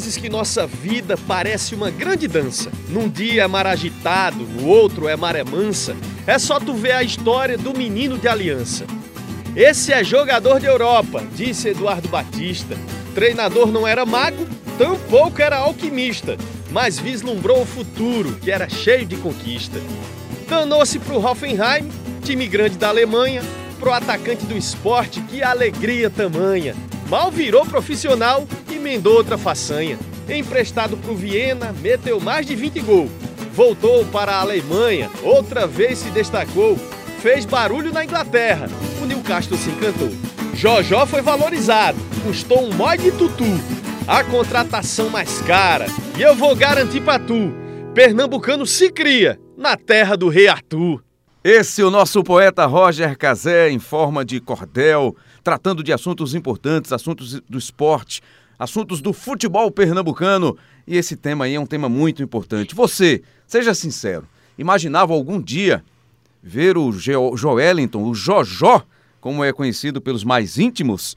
vezes que nossa vida parece uma grande dança. Num dia é mar agitado, no outro é maré mansa. É só tu ver a história do menino de aliança. Esse é jogador de Europa, disse Eduardo Batista. Treinador não era mago, tampouco era alquimista, mas vislumbrou o futuro, que era cheio de conquista. Danou-se pro Hoffenheim, time grande da Alemanha, pro atacante do esporte, que alegria tamanha. Mal virou profissional, emendou outra façanha. Emprestado pro Viena, meteu mais de 20 gols. Voltou para a Alemanha, outra vez se destacou. Fez barulho na Inglaterra, o Newcastle se encantou. Jojó foi valorizado, custou um mói de tutu. A contratação mais cara, e eu vou garantir pra tu, pernambucano se cria na terra do rei Arthur. Esse é o nosso poeta Roger Cazé em forma de cordel, tratando de assuntos importantes, assuntos do esporte, assuntos do futebol pernambucano. E esse tema aí é um tema muito importante. Você, seja sincero, imaginava algum dia ver o jo Joelinton, o Jojó, como é conhecido pelos mais íntimos,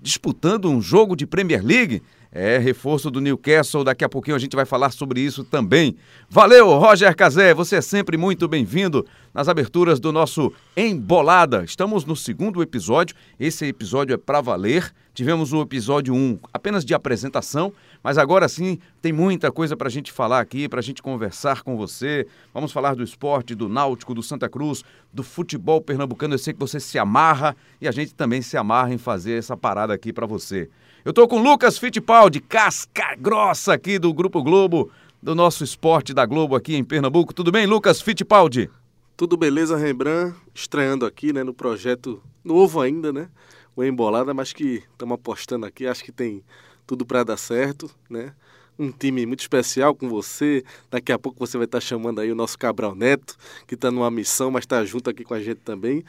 disputando um jogo de Premier League? É, reforço do Newcastle, daqui a pouquinho a gente vai falar sobre isso também. Valeu, Roger Cazé, você é sempre muito bem-vindo nas aberturas do nosso Embolada. Estamos no segundo episódio, esse episódio é para valer. Tivemos o episódio 1 apenas de apresentação, mas agora sim tem muita coisa para a gente falar aqui, para a gente conversar com você. Vamos falar do esporte, do náutico, do Santa Cruz, do futebol pernambucano. Eu sei que você se amarra e a gente também se amarra em fazer essa parada aqui para você. Eu estou com Lucas Fittipaldi, casca grossa aqui do Grupo Globo, do nosso esporte da Globo aqui em Pernambuco. Tudo bem, Lucas Fittipaldi? Tudo beleza, Rembrandt? Estreando aqui, né, no projeto novo ainda, né? O Embolada, mas que estamos apostando aqui, acho que tem tudo para dar certo, né? Um time muito especial com você. Daqui a pouco você vai estar chamando aí o nosso Cabral Neto, que está numa missão, mas está junto aqui com a gente também.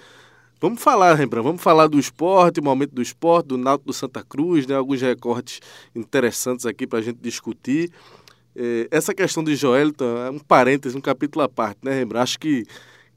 Vamos falar, Rembrandt, vamos falar do esporte, o momento do esporte, do Náutico do Santa Cruz, né? alguns recortes interessantes aqui para a gente discutir. É, essa questão de Joelton é um parêntese, um capítulo à parte, né, Rembrandt? Acho que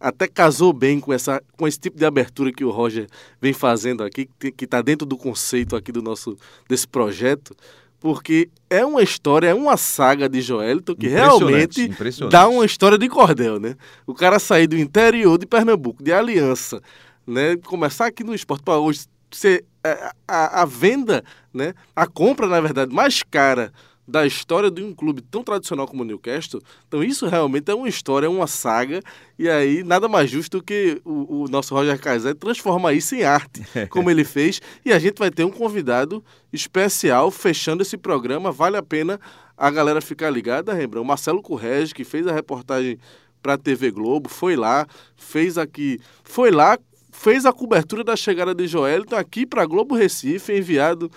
até casou bem com, essa, com esse tipo de abertura que o Roger vem fazendo aqui, que está dentro do conceito aqui do nosso desse projeto, porque é uma história, é uma saga de Joelton que realmente impressionante. dá uma história de cordel, né? O cara sair do interior de Pernambuco, de Aliança, né? Começar aqui no esporte para hoje ser a, a, a, venda, né? A compra, na verdade, mais cara da história de um clube tão tradicional como o Newcastle. Então isso realmente é uma história, é uma saga e aí nada mais justo do que o, o nosso Roger Kaiser transformar isso em arte, como ele fez. E a gente vai ter um convidado especial fechando esse programa. Vale a pena a galera ficar ligada, Rembrandt. O Marcelo Correge, que fez a reportagem para a TV Globo, foi lá, fez aqui, foi lá fez a cobertura da chegada de Joelito aqui para Globo Recife, enviado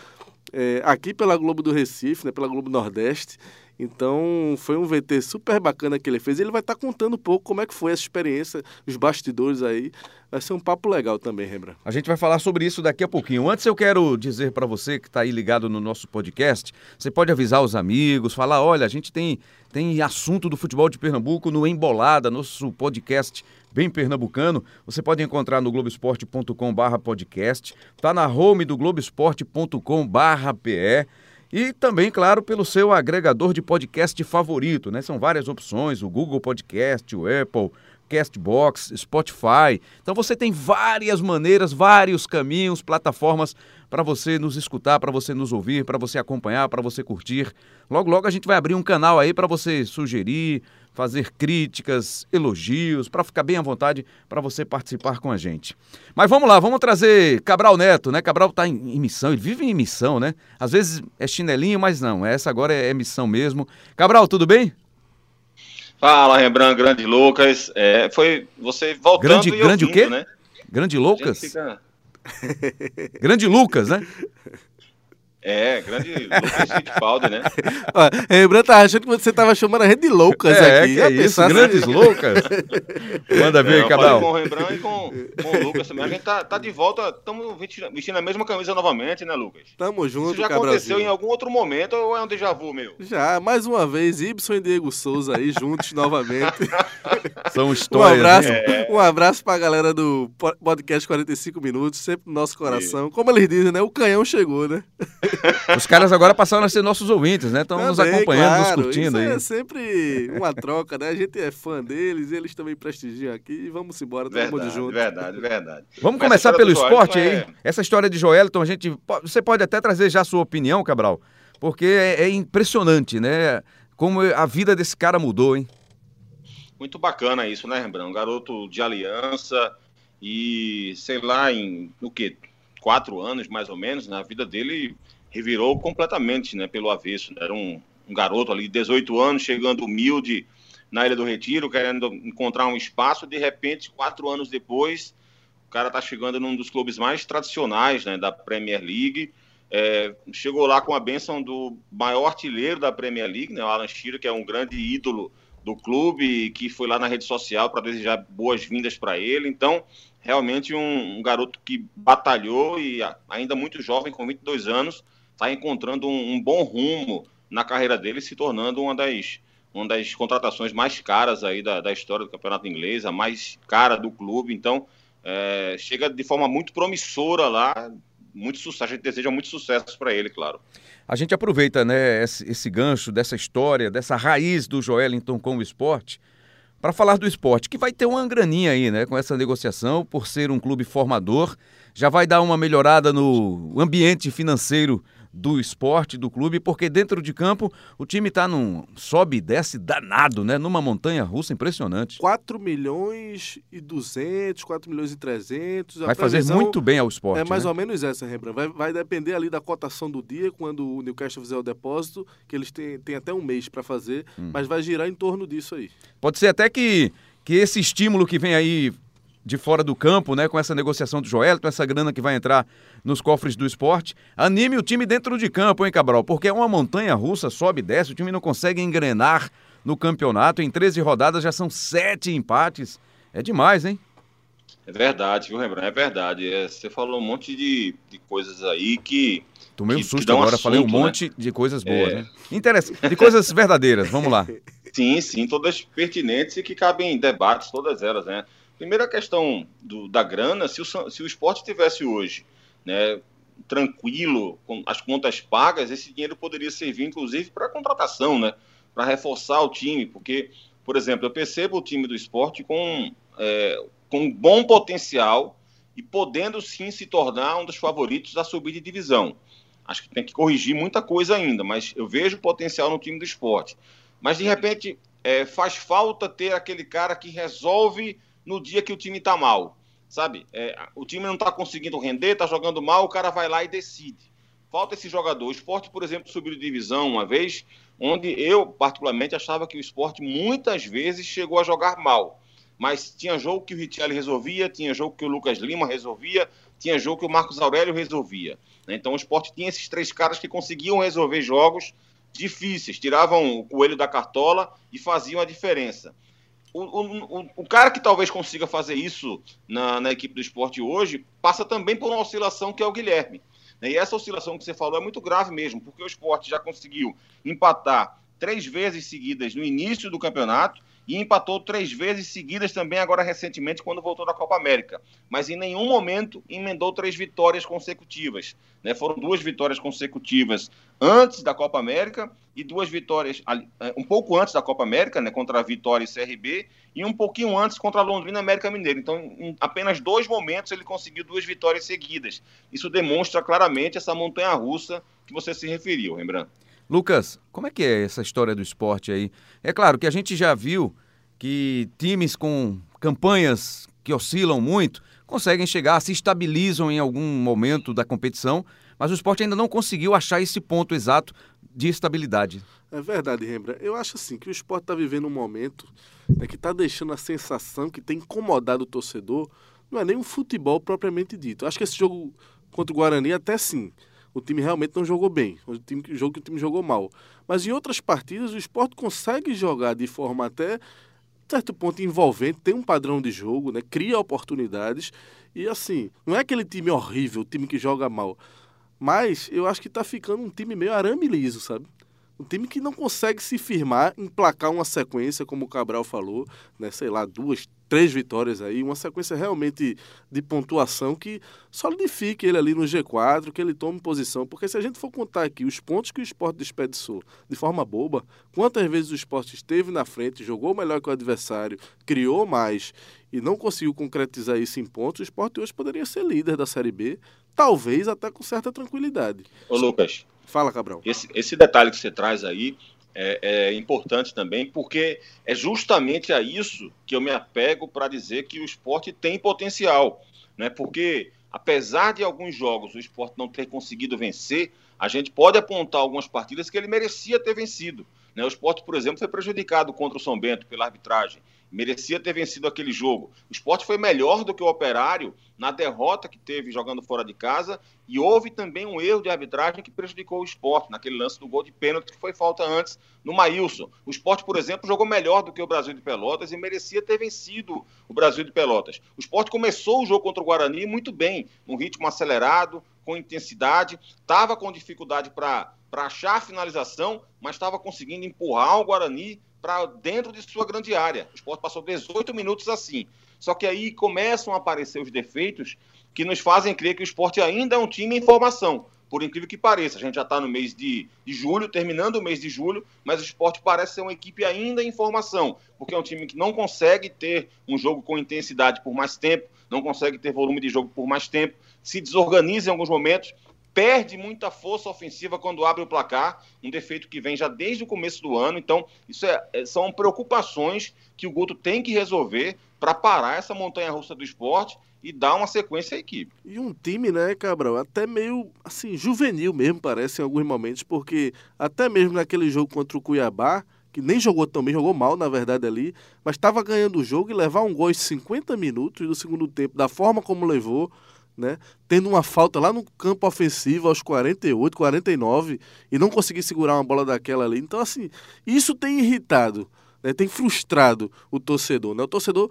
é, aqui pela Globo do Recife, né, pela Globo Nordeste. Então foi um VT super bacana que ele fez. Ele vai estar tá contando um pouco como é que foi essa experiência, os bastidores aí. Vai ser um papo legal também, Rembrandt. A gente vai falar sobre isso daqui a pouquinho. Antes eu quero dizer para você que está aí ligado no nosso podcast, você pode avisar os amigos, falar, olha, a gente tem, tem assunto do futebol de Pernambuco no Embolada, nosso podcast bem pernambucano. Você pode encontrar no globesport.com/barra podcast, tá na home do globesport.com/pe e também, claro, pelo seu agregador de podcast favorito, né? São várias opções, o Google Podcast, o Apple, Castbox, Spotify. Então você tem várias maneiras, vários caminhos, plataformas para você nos escutar, para você nos ouvir, para você acompanhar, para você curtir. Logo, logo a gente vai abrir um canal aí para você sugerir, fazer críticas, elogios, para ficar bem à vontade para você participar com a gente. Mas vamos lá, vamos trazer Cabral Neto, né? Cabral está em, missão, ele vive em missão, né? Às vezes é chinelinho, mas não, essa agora é, é missão mesmo. Cabral, tudo bem? Fala, Rembrandt, grande Lucas. É, foi você voltando grande, e grande ouvindo, o quê? né? Grande Lucas? Fica... grande Lucas, né? É, grande Lucas Fittipaldi, né? Rembrandt tá achando que você tava chamando a gente de loucas é, aqui. Que é isso, grandes assim. loucas. Manda ver, Cabral. Com o Rembrandt e com, com o Lucas também. A gente tá, tá de volta, estamos vestindo a mesma camisa novamente, né, Lucas? Tamo junto, Isso já aconteceu em algum outro momento ou é um déjà vu, meu? Já, mais uma vez, Ibson e Diego Souza aí juntos novamente. São histórias. Um abraço, né? um abraço pra galera do podcast 45 Minutos, sempre no nosso coração. Como eles dizem, né? O canhão chegou, né? Os caras agora passaram a ser nossos ouvintes, né? Estão nos acompanhando, claro. nos curtindo Isso aí. É sempre uma troca, né? A gente é fã deles, eles também prestigiam aqui. E vamos embora, todo mundo Verdade, junto. verdade, verdade. Vamos Mas começar pelo esporte aí. É- Essa história de Joelton, a gente, você pode até trazer já a sua opinião, Cabral, porque é, é impressionante, né? Como a vida desse cara mudou, hein? Muito bacana isso, né, Rembrandt? Um garoto de aliança e, sei lá, em o quê? Quatro anos, mais ou menos, na vida dele revirou completamente, né, pelo avesso. né? Era um, um garoto ali de 18 anos, chegando humilde na Ilha do Retiro, querendo encontrar um espaço. De repente, quatro anos depois, o cara tá chegando num dos clubes mais tradicionais, né, da Premier League. É, chegou lá com a bênção do maior artilheiro da Premier League, né, o Alan Shearer, que é um grande ídolo do clube, que foi lá na rede social para desejar boas-vindas para ele. Então, realmente um, um, garoto que batalhou e ainda muito jovem, com 22 anos, está encontrando um, um, bom rumo na carreira dele, se tornando uma das, uma das contratações mais caras aí da, da história do campeonato inglês, a mais cara do clube. Então, é, chega de forma muito promissora lá, muito sucesso. A gente deseja muito sucesso para ele, claro. A gente aproveita né, esse, esse, gancho dessa história, dessa raiz do Joelinton com o esporte, para falar do esporte, que vai ter uma graninha aí, né, com essa negociação, por ser um clube formador, já vai dar uma melhorada no ambiente financeiro do esporte, do clube, porque dentro de campo o time está num sobe e desce danado, né? Numa montanha russa impressionante. 4 milhões e 200, 4 milhões e 300. Vai fazer muito bem ao esporte. É mais né? ou menos essa, Rembrandt. Vai, vai, depender ali da cotação do dia, quando o Newcastle fizer o depósito, que eles têm, têm até um mês para fazer, hum. mas vai girar em torno disso aí. Pode ser até que, que esse estímulo que vem aí de fora do campo, né, com essa negociação do Joel, com essa grana que vai entrar nos cofres do esporte, anime o time dentro de campo, hein, Cabral? Porque é uma montanha russa, sobe e desce, o time não consegue engrenar no campeonato. Em 13 rodadas já são sete empates. É demais, hein? É verdade, viu, Rembrandt? É verdade. É, você falou um monte de, de coisas aí que. Tomei um susto agora, assunto, falei um né? monte de coisas boas, é... né? Interessante. De coisas verdadeiras, vamos lá. Sim, sim, todas pertinentes e que cabem em debates, todas elas, né? Primeira questão do, da grana, se o, se o esporte tivesse hoje, né, tranquilo, com as contas pagas, esse dinheiro poderia servir, inclusive, para contratação, né? Para reforçar o time, porque, por exemplo, eu percebo o time do esporte com, é, com bom potencial e podendo sim se tornar um dos favoritos da subida de divisão. Acho que tem que corrigir muita coisa ainda, mas eu vejo potencial no time do esporte. Mas, de repente, é, faz falta ter aquele cara que resolve no dia que o time está mal, sabe? É, o time não está conseguindo render, está jogando mal, o cara vai lá e decide. Falta esse jogador. O esporte, por exemplo, subiu de divisão uma vez, onde eu, particularmente, achava que o esporte muitas vezes chegou a jogar mal. Mas tinha jogo que o Richelli resolvia, tinha jogo que o Lucas Lima resolvia, tinha jogo que o Marcos Aurélio resolvia. Então o esporte tinha esses três caras que conseguiam resolver jogos difíceis, tiravam o coelho da cartola e faziam a diferença. O, o, o, cara que talvez consiga fazer isso na, na, equipe do esporte hoje passa também por uma oscilação que é o Guilherme. E essa oscilação que você falou é muito grave mesmo, porque o esporte já conseguiu empatar três vezes seguidas no início do campeonato e empatou três vezes seguidas também agora recentemente quando voltou da Copa América. Mas em nenhum momento emendou três vitórias consecutivas. Né? Foram duas vitórias consecutivas antes da Copa América e duas vitórias um pouco antes da Copa América, né? contra a Vitória e CRB, e um pouquinho antes contra a Londrina e América Mineiro. Então, em apenas dois momentos ele conseguiu duas vitórias seguidas. Isso demonstra claramente essa montanha russa que você se referiu, Rembrandt. Lucas, como é que é essa história do esporte aí? É claro que a gente já viu que times com campanhas que oscilam muito conseguem chegar, se estabilizam em algum momento da competição, mas o esporte ainda não conseguiu achar esse ponto exato de estabilidade. É verdade, Rembrandt. Eu acho assim que o esporte está vivendo um momento né, que está deixando a sensação que tem incomodado o torcedor. Não é nem um futebol propriamente dito. Acho que esse jogo contra o Guarani até sim o time realmente não jogou bem. O time, jogo que o time jogou mal. Mas em outras partidas, o esporte consegue jogar de forma até certo ponto envolvente, tem um padrão de jogo, né? cria oportunidades. E assim, não é aquele time horrível, o time que joga mal. Mas eu acho que está ficando um time meio arame liso, sabe? Um time que não consegue se firmar, emplacar uma sequência, como o Cabral falou, né? Sei lá, duas, três vitórias aí, uma sequência realmente de pontuação que solidifique ele ali no G4, que ele tome posição. Porque se a gente for contar aqui os pontos que o esporte desperdiçou de forma boba, quantas vezes o esporte esteve na frente, jogou melhor que o adversário, criou mais e não conseguiu concretizar isso em pontos, o esporte hoje poderia ser líder da Série B, talvez até com certa tranquilidade. Ô Lucas, Fala, Cabral. Esse, esse detalhe que você traz aí é, é, importante também, porque é justamente a isso que eu me apego para dizer que o esporte tem potencial. Né? Porque, apesar de alguns jogos o esporte não ter conseguido vencer, a gente pode apontar algumas partidas que ele merecia ter vencido. Né? O esporte, por exemplo, foi prejudicado contra o São Bento pela arbitragem merecia ter vencido aquele jogo. O esporte foi melhor do que o Operário na derrota que teve jogando fora de casa e houve também um erro de arbitragem que prejudicou o esporte naquele lance do gol de pênalti que foi falta antes no Maílson. O esporte, por exemplo, jogou melhor do que o Brasil de Pelotas e merecia ter vencido o Brasil de Pelotas. O esporte começou o jogo contra o Guarani muito bem, num ritmo acelerado, com intensidade, estava com dificuldade para achar a finalização, mas estava conseguindo empurrar o Guarani para dentro de sua grande área. O esporte passou 18 minutos assim. Só que aí começam a aparecer os defeitos que nos fazem crer que o esporte ainda é um time em formação. Por incrível que pareça, a gente já está no mês de, de, julho, terminando o mês de julho, mas o esporte parece ser uma equipe ainda em formação, porque é um time que não consegue ter um jogo com intensidade por mais tempo, não consegue ter volume de jogo por mais tempo, se desorganiza em alguns momentos perde muita força ofensiva quando abre o placar, um defeito que vem já desde o começo do ano. Então, isso é, é são preocupações que o Guto tem que resolver para parar essa montanha russa do esporte e dar uma sequência à equipe. E um time, né, Cabral, até meio assim, juvenil mesmo, parece em alguns momentos, porque até mesmo naquele jogo contra o Cuiabá, que nem jogou tão bem, jogou mal, na verdade, ali, mas estava ganhando o jogo e levar um gol em 50 minutos do segundo tempo, da forma como levou, né? Tendo uma falta lá no campo ofensivo aos 48, 49 e não conseguir segurar uma bola daquela ali. Então, assim, isso tem irritado, né? tem frustrado o torcedor. Né? O torcedor,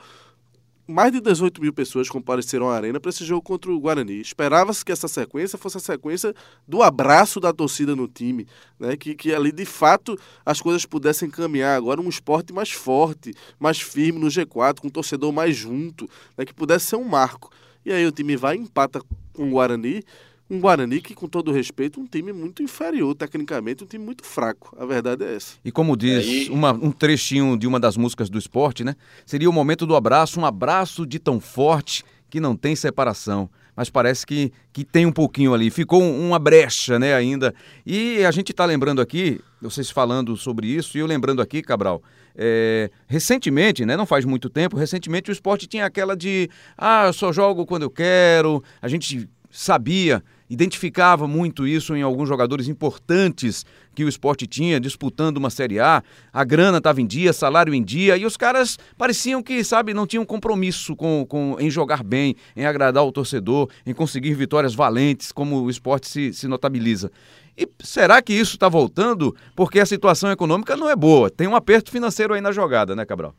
mais de 18 mil pessoas compareceram à arena para esse jogo contra o Guarani. Esperava-se que essa sequência fosse a sequência do abraço da torcida no time, né? que, que ali de fato as coisas pudessem caminhar agora um esporte mais forte, mais firme no G4, com o torcedor mais junto, né? que pudesse ser um marco. E aí o time vai empata com o Guarani. Um Guarani que, com todo respeito, um time muito inferior, tecnicamente, um time muito fraco. A verdade é essa. E como diz uma, um trechinho de uma das músicas do esporte, né? Seria o momento do abraço, um abraço de tão forte que não tem separação. Mas parece que, que tem um pouquinho ali. Ficou uma brecha, né, ainda. E a gente está lembrando aqui, vocês falando sobre isso, e eu lembrando aqui, Cabral, é, recentemente, né, não faz muito tempo, recentemente o esporte tinha aquela de ah, eu só jogo quando eu quero. A gente sabia, identificava muito isso em alguns jogadores importantes que o esporte tinha disputando uma Série A. A grana estava em dia, salário em dia, e os caras pareciam que, sabe, não tinham compromisso com, com, em jogar bem, em agradar o torcedor, em conseguir vitórias valentes, como o esporte se, se notabiliza. E será que isso está voltando? Porque a situação econômica não é boa. Tem um aperto financeiro aí na jogada, né, Cabral?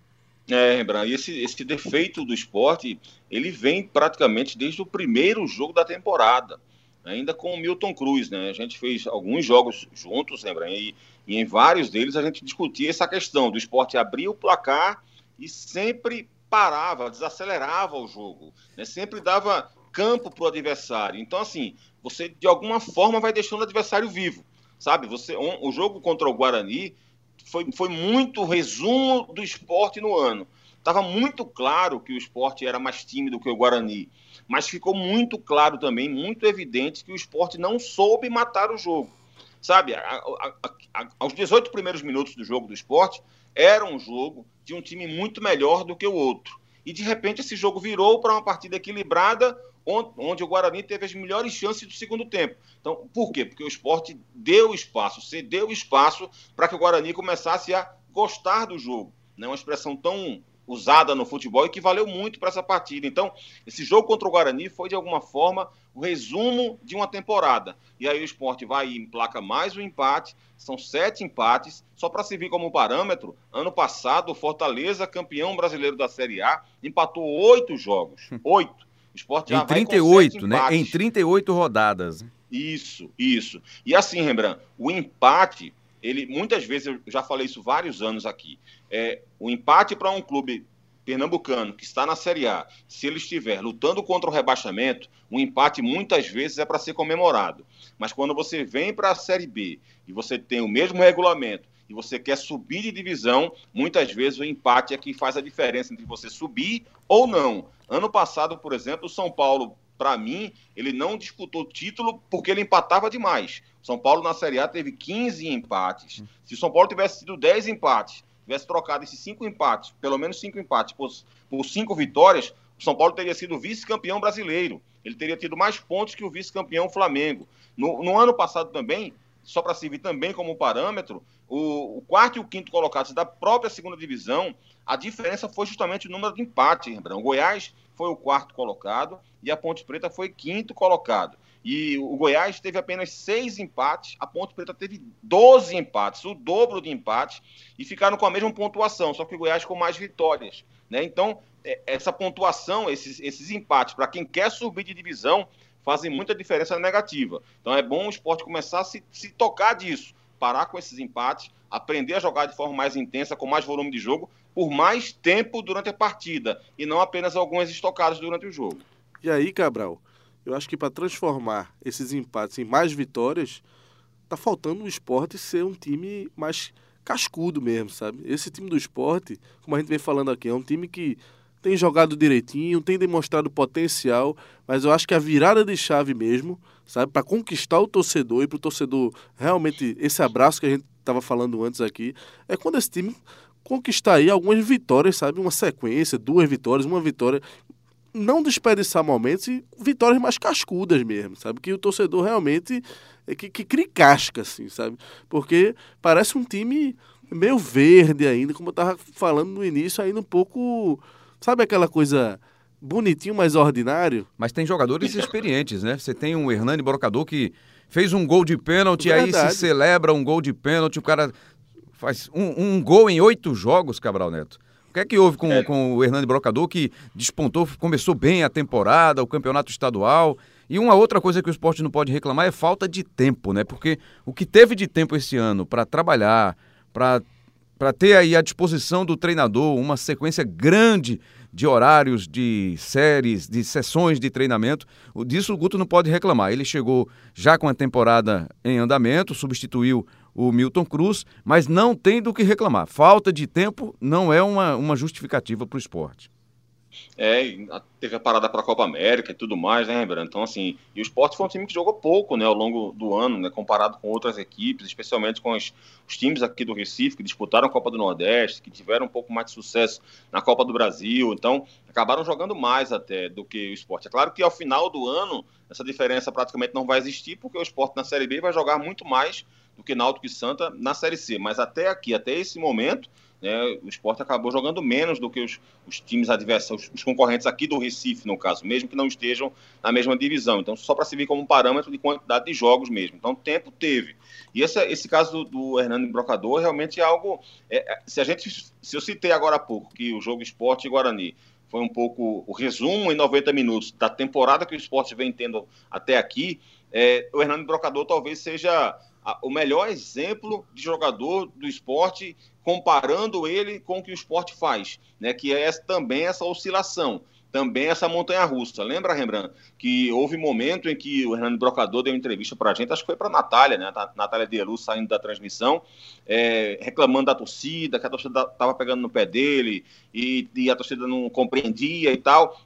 É, Rembrandt, e esse, esse defeito do esporte, ele vem praticamente desde o primeiro jogo da temporada, ainda com o Milton Cruz, né? A gente fez alguns jogos juntos, Rembrandt, e, e em vários deles a gente discutia essa questão do esporte abrir o placar e sempre parava, desacelerava o jogo, né? sempre dava campo para o adversário. Então, assim, você de alguma forma vai deixando o adversário vivo, sabe? Você, um, o jogo contra o Guarani foi, foi muito resumo do esporte no ano. Estava muito claro que o esporte era mais tímido que o Guarani, mas ficou muito claro também, muito evidente, que o esporte não soube matar o jogo. Sabe, a, a, a, aos 18 primeiros minutos do jogo do esporte, era um jogo de um time muito melhor do que o outro. E de repente esse jogo virou para uma partida equilibrada, onde o Guarani teve as melhores chances do segundo tempo. Então, por quê? Porque o esporte deu espaço, cedeu espaço para que o Guarani começasse a gostar do jogo. Não é uma expressão tão usada no futebol e que valeu muito para essa partida. Então, esse jogo contra o Guarani foi, de alguma forma, o resumo de uma temporada. E aí o esporte vai e emplaca mais um empate, são sete empates, só para servir como parâmetro, ano passado o Fortaleza, campeão brasileiro da Série A, empatou oito jogos. Oito. O esporte já em 38, né? Em 38 rodadas. Isso, isso. E assim, Rembrandt, o empate ele muitas vezes, eu já falei isso vários anos aqui, é, o empate para um clube pernambucano que está na Série A, se ele estiver lutando contra o rebaixamento, um empate muitas vezes é para ser comemorado. Mas quando você vem para a Série B e você tem o mesmo regulamento e você quer subir de divisão, muitas vezes o empate é que faz a diferença entre você subir ou não. Ano passado, por exemplo, o São Paulo, para mim, ele não disputou título porque ele empatava demais. São Paulo na Série A teve 15 empates. Se o São Paulo tivesse tido 10 empates, tivesse trocado esses cinco empates, pelo menos cinco empates, por, por cinco vitórias, o São Paulo teria sido vice-campeão brasileiro. Ele teria tido mais pontos que o vice-campeão Flamengo. No, no, ano passado também, só para servir também como parâmetro, o, o, quarto e o quinto colocados da própria segunda divisão, a diferença foi justamente o número de empates, Rembrandт. O Goiás foi o quarto colocado e a Ponte Preta foi quinto colocado. E o Goiás teve apenas seis empates, a Ponte Preta teve 12 empates, o dobro de empates, e ficaram com a mesma pontuação, só que o Goiás com mais vitórias. Né? Então, é, essa pontuação, esses, esses empates, para quem quer subir de divisão, fazem muita diferença negativa. Então é bom o esporte começar a se, se tocar disso, parar com esses empates, aprender a jogar de forma mais intensa, com mais volume de jogo, por mais tempo durante a partida, e não apenas algumas estocadas durante o jogo. E aí, Cabral, eu acho que para transformar esses empates em mais vitórias, tá faltando o esporte ser um time mais cascudo mesmo, sabe? Esse time do esporte, como a gente vem falando aqui, é um time que tem jogado direitinho, tem demonstrado potencial, mas eu acho que a virada de chave mesmo, sabe, para conquistar o torcedor e para o torcedor realmente esse abraço que a gente estava falando antes aqui, é quando esse time conquistar aí algumas vitórias, sabe, uma sequência, duas vitórias, uma vitória, não desperdiçar momentos e vitórias mais cascudas mesmo, sabe? Que o torcedor realmente é que, que crie casca, assim, sabe? Porque parece um time meio verde ainda, como eu tava falando no início, ainda um pouco. Sabe aquela coisa bonitinho, mas ordinário? Mas tem jogadores experientes, né? Você tem um Hernani Brocador que fez um gol de pênalti, Verdade. aí se celebra um gol de pênalti, o cara faz um, um gol em oito jogos, Cabral Neto. O que é que houve com, é. com o Hernani Brocador, que despontou, começou bem a temporada, o campeonato estadual. E uma outra coisa que o esporte não pode reclamar é falta de tempo, né? Porque o que teve de tempo esse ano para trabalhar, para para ter aí à disposição do treinador uma sequência grande de horários, de séries, de sessões de treinamento, disso o Guto não pode reclamar. Ele chegou já com a temporada em andamento, substituiu o Milton Cruz, mas não tem do que reclamar. Falta de tempo não é uma, uma justificativa para o esporte. É, teve a parada para a Copa América e tudo mais, né, Rembrandt? Então, assim, e o esporte foi um time que jogou pouco, né, ao longo do ano, né, comparado com outras equipes, especialmente com os, os times aqui do Recife, que disputaram a Copa do Nordeste, que tiveram um pouco mais de sucesso na Copa do Brasil, então, acabaram jogando mais até do que o esporte. É claro que ao final do ano, essa diferença praticamente não vai existir, porque o esporte na Série B vai jogar muito mais do que Náutico e Santa na Série C. Mas até aqui, até esse momento, né, o esporte acabou jogando menos do que os, os times adversários, os, concorrentes aqui do Recife, no caso, mesmo que não estejam na mesma divisão. Então, só para servir como parâmetro de quantidade de jogos mesmo. Então, tempo teve. E esse, esse caso do, do Hernando Brocador realmente é algo. É, é, se a gente. Se eu citei agora há pouco que o jogo esporte e Guarani foi um pouco o resumo em 90 minutos da temporada que o esporte vem tendo até aqui, é, o Hernando Brocador talvez seja o melhor exemplo de jogador do esporte, comparando ele com o que o esporte faz, né? que é também essa oscilação, também essa montanha-russa. Lembra, Rembrandt, que houve momento em que o Hernando Brocador deu entrevista para a gente, acho que foi para a Natália, né? A Natália Deru saindo da transmissão, é, reclamando da torcida, que a torcida estava pegando no pé dele e, e a torcida não compreendia e tal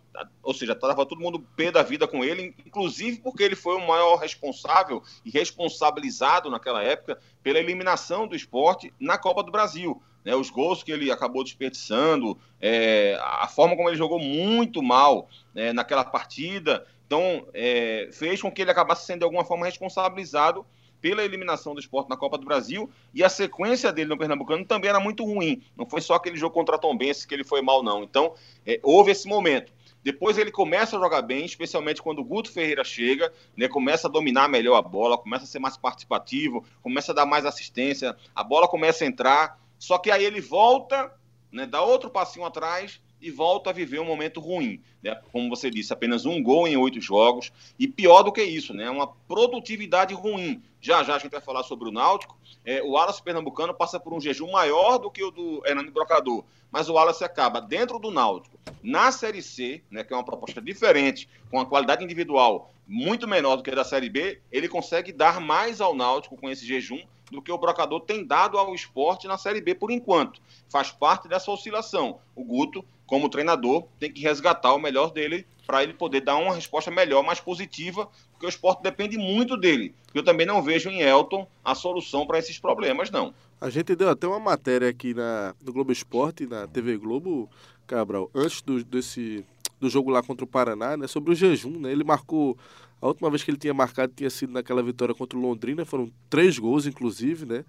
ou seja, estava todo mundo pé da vida com ele, inclusive porque ele foi o maior responsável e responsabilizado naquela época pela eliminação do esporte na Copa do Brasil. Né, os gols que ele acabou desperdiçando, é, a forma como ele jogou muito mal né, naquela partida, então é, fez com que ele acabasse sendo de alguma forma responsabilizado pela eliminação do esporte na Copa do Brasil e a sequência dele no Pernambucano também era muito ruim. Não foi só aquele jogo contra a Tombense que ele foi mal, não. Então, é, houve esse momento. Depois ele começa a jogar bem, especialmente quando o Guto Ferreira chega, né, começa a dominar melhor a bola, começa a ser mais participativo, começa a dar mais assistência, a bola começa a entrar. Só que aí ele volta, né, dá outro passinho atrás e volta a viver um momento ruim. Né? Como você disse, apenas um gol em oito jogos. E pior do que isso, né? uma produtividade ruim. Já já a gente vai falar sobre o Náutico. É, o Wallace Pernambucano passa por um jejum maior do que o do Hernando Brocador. Mas o Wallace acaba dentro do Náutico, na Série C, né, que é uma proposta diferente, com a qualidade individual muito menor do que a da Série B, ele consegue dar mais ao Náutico com esse jejum do que o Brocador tem dado ao esporte na Série B por enquanto. Faz parte dessa oscilação. O Guto, como treinador, tem que resgatar o melhor dele para ele poder dar uma resposta melhor, mais positiva, porque o esporte depende muito dele. Eu também não vejo em Elton a solução para esses problemas, não. A gente deu até uma matéria aqui na, no Globo Esporte, na TV Globo, Cabral, antes do, desse, do jogo lá contra o Paraná, né, sobre o jejum. Né, ele marcou a última vez que ele tinha marcado tinha sido naquela vitória contra o Londrina, foram três gols, inclusive, né?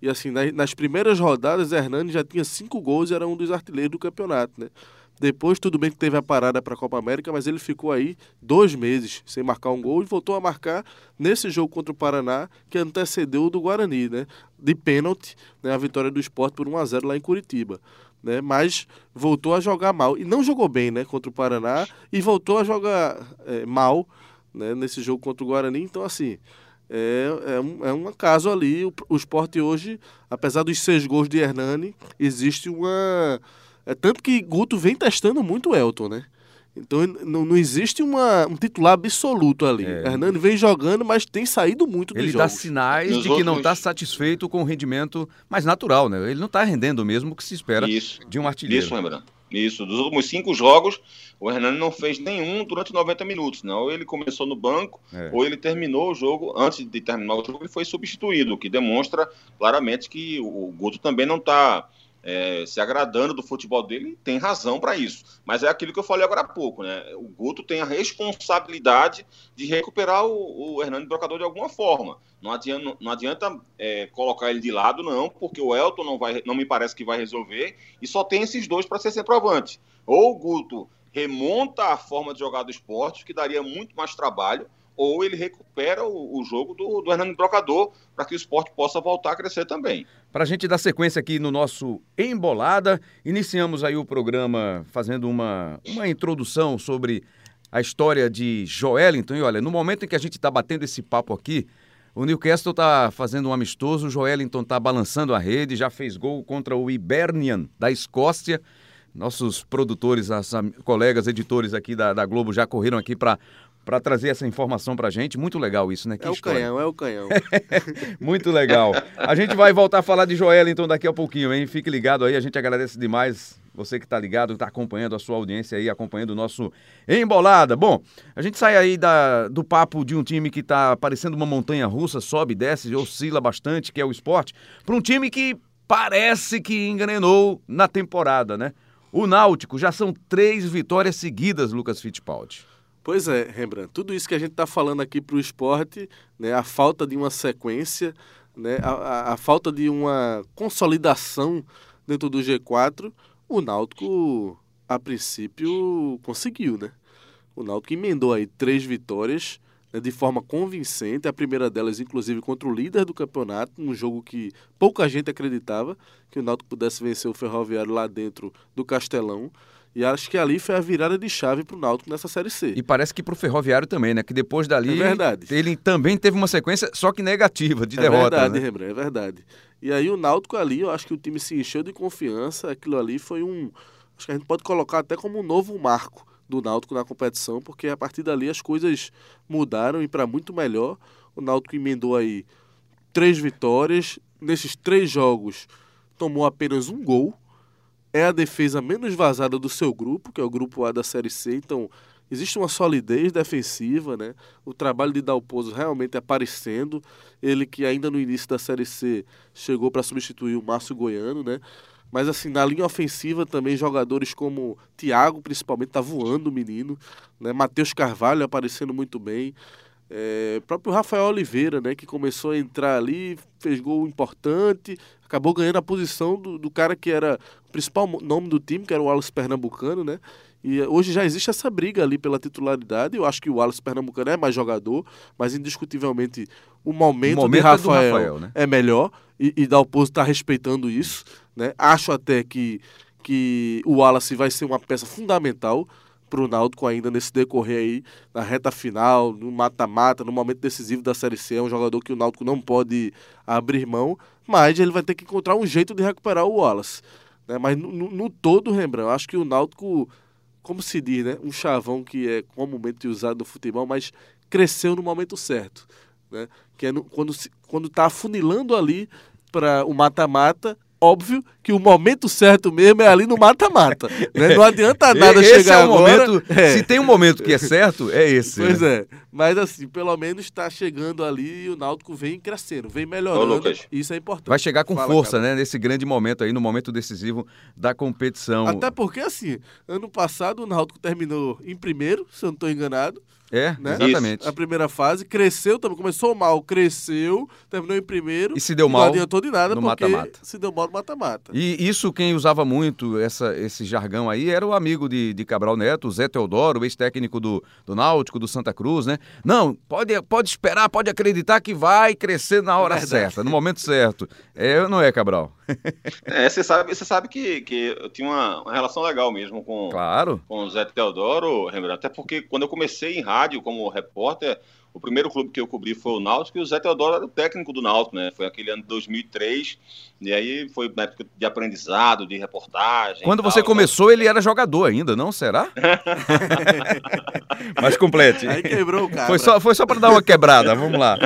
E assim, nas primeiras rodadas, Hernani já tinha cinco gols e era um dos artilheiros do campeonato, né? Depois, tudo bem que teve a parada para a Copa América, mas ele ficou aí dois meses sem marcar um gol e voltou a marcar nesse jogo contra o Paraná, que antecedeu o do Guarani, né? De pênalti, né? a vitória do esporte por 1 a 0 lá em Curitiba. Né? Mas voltou a jogar mal. E não jogou bem né? contra o Paraná e voltou a jogar é, mal né, nesse jogo contra o Guarani. Então, assim, é, é, um, é um caso ali. O, o esporte hoje, apesar dos seis gols de Hernani, existe uma. É tanto que Guto vem testando muito o Elton, né? Então não, não existe uma, um titular absoluto ali. É. Hernani vem jogando, mas tem saído muito dos Ele jogos. dá sinais Nos de que não está satisfeito com o rendimento mais natural, né? Ele não está rendendo mesmo o que se espera Isso. de um artilheiro. Isso, lembrando. Isso, dos últimos cinco jogos, o Hernani não fez nenhum durante 90 minutos, não. Ou ele começou no banco, é. ou ele terminou o jogo, antes de terminar o jogo, ele foi substituído, o que demonstra claramente que o Guto também não está é, se agradando do futebol dele, tem razão para isso. Mas é aquilo que eu falei agora há pouco, né? O Guto tem a responsabilidade de recuperar o, o Hernani Brocador de alguma forma. Não adianta, não adianta é, colocar ele de lado, não, porque o Elton não, vai, não me parece que vai resolver, e só tem esses dois para ser centroavante. Ou o Guto remonta a forma de jogar do esporte, que daria muito mais trabalho, ou ele recupera o, o jogo do, do Hernando Brocador para que o esporte possa voltar a crescer também. Para a gente dar sequência aqui no nosso Embolada, iniciamos aí o programa fazendo uma, uma introdução sobre a história de Joelinton. E olha, no momento em que a gente está batendo esse papo aqui, o Newcastle está fazendo um amistoso, o Joelinton está balançando a rede, já fez gol contra o Hibernian da Escócia. Nossos produtores, as colegas editores aqui da, da Globo já correram aqui para para trazer essa informação para a gente. Muito legal isso, né? Que é história. o canhão, é o canhão. Muito legal. A gente vai voltar a falar de Joel então daqui a pouquinho, hein? Fique ligado aí, a gente agradece demais você que está ligado, está acompanhando a sua audiência aí, acompanhando o nosso Embolada. Bom, a gente sai aí da, do papo de um time que está parecendo uma montanha russa, sobe, desce, oscila bastante, que é o esporte, para um time que parece que engrenou na temporada, né? O Náutico já são três vitórias seguidas, Lucas Fittipaldi. Pois é, Rembrandt, tudo isso que a gente está falando aqui para o esporte, né, a falta de uma sequência, né, a, a, a, falta de uma consolidação dentro do G4, o Náutico, a princípio, conseguiu, né? O Náutico emendou aí três vitórias né, de forma convincente, a primeira delas, inclusive, contra o líder do campeonato, num jogo que pouca gente acreditava que o Náutico pudesse vencer o Ferroviário lá dentro do Castelão. E acho que ali foi a virada de chave para o Náutico nessa Série C. E parece que para o Ferroviário também, né? Que depois dali. É verdade. Ele também teve uma sequência, só que negativa, de é derrota. É verdade, né? Rembrandt, é verdade. E aí o Náutico ali, eu acho que o time se encheu de confiança. Aquilo ali foi um. Acho que a gente pode colocar até como um novo marco do Náutico na competição, porque a partir dali as coisas mudaram e para muito melhor. O Náutico emendou aí três vitórias. Nesses três jogos tomou apenas um gol é a defesa menos vazada do seu grupo, que é o grupo A da Série C, então existe uma solidez defensiva, né? O trabalho de Dalpozo realmente aparecendo, ele que ainda no início da Série C chegou para substituir o Márcio Goiano, né? Mas assim, na linha ofensiva também jogadores como Thiago, principalmente, tá voando o menino, né? Matheus Carvalho aparecendo muito bem. É, próprio Rafael Oliveira, né, que começou a entrar ali, fez gol importante, acabou ganhando a posição do, do cara que era o principal nome do time, que era o Wallace Pernambucano, né? E hoje já existe essa briga ali pela titularidade. Eu acho que o Wallace Pernambucano é mais jogador, mas indiscutivelmente o momento, o momento de Rafael, é, Rafael, né? é melhor e, e Dalpozo está respeitando isso. Né? Acho até que, que o Wallace vai ser uma peça fundamental para o Náutico ainda nesse decorrer aí, na reta final, no mata-mata, no momento decisivo da Série C. É um jogador que o Náutico não pode abrir mão, mas ele vai ter que encontrar um jeito de recuperar o Wallace. Né? Mas no, no, no todo, Rembrandt, acho que o Náutico, como se diz, né? um chavão que é comumente usado no futebol, mas cresceu no momento certo. Né? Que é no, quando está tá afunilando ali para o mata-mata óbvio que o momento certo mesmo é ali no mata-mata. Né? Não adianta nada esse chegar é agora. Momento, é. Se tem um momento que é certo, é esse. Pois né? é. Mas assim, pelo menos está chegando ali e o Náutico vem crescendo, vem melhorando. Ô, isso é importante. Vai chegar com Fala, força, cara. né? Nesse grande momento aí, no momento decisivo da competição. Até porque, assim, ano passado o Náutico terminou em primeiro, se eu não estou enganado. É, né? exatamente. Isso. A primeira fase cresceu também, começou mal, cresceu, terminou em primeiro. E se deu mal. Não adiantou de nada no porque mata-mata. se deu mal no mata-mata. E isso quem usava muito essa, esse jargão aí era o amigo de, de Cabral Neto, o Zé Teodoro, ex-técnico do, do Náutico, do Santa Cruz, né? Não, pode, pode esperar, pode acreditar que vai crescer na hora é certa, no momento certo. É, não é, Cabral? é, você sabe, você sabe que, que eu tinha uma, uma relação legal mesmo com, claro. com o Zé Teodoro, até porque quando eu comecei em rádio como repórter, o primeiro clube que eu cobri foi o Náutico e o Zé Teodoro era o técnico do Náutico, né? Foi aquele ano de 2003 e aí foi na época de aprendizado, de reportagem. Quando você tal, começou, ele era jogador ainda, não? Será? Mas complete. Aí quebrou o cara. Foi só, foi só para dar uma quebrada, vamos lá.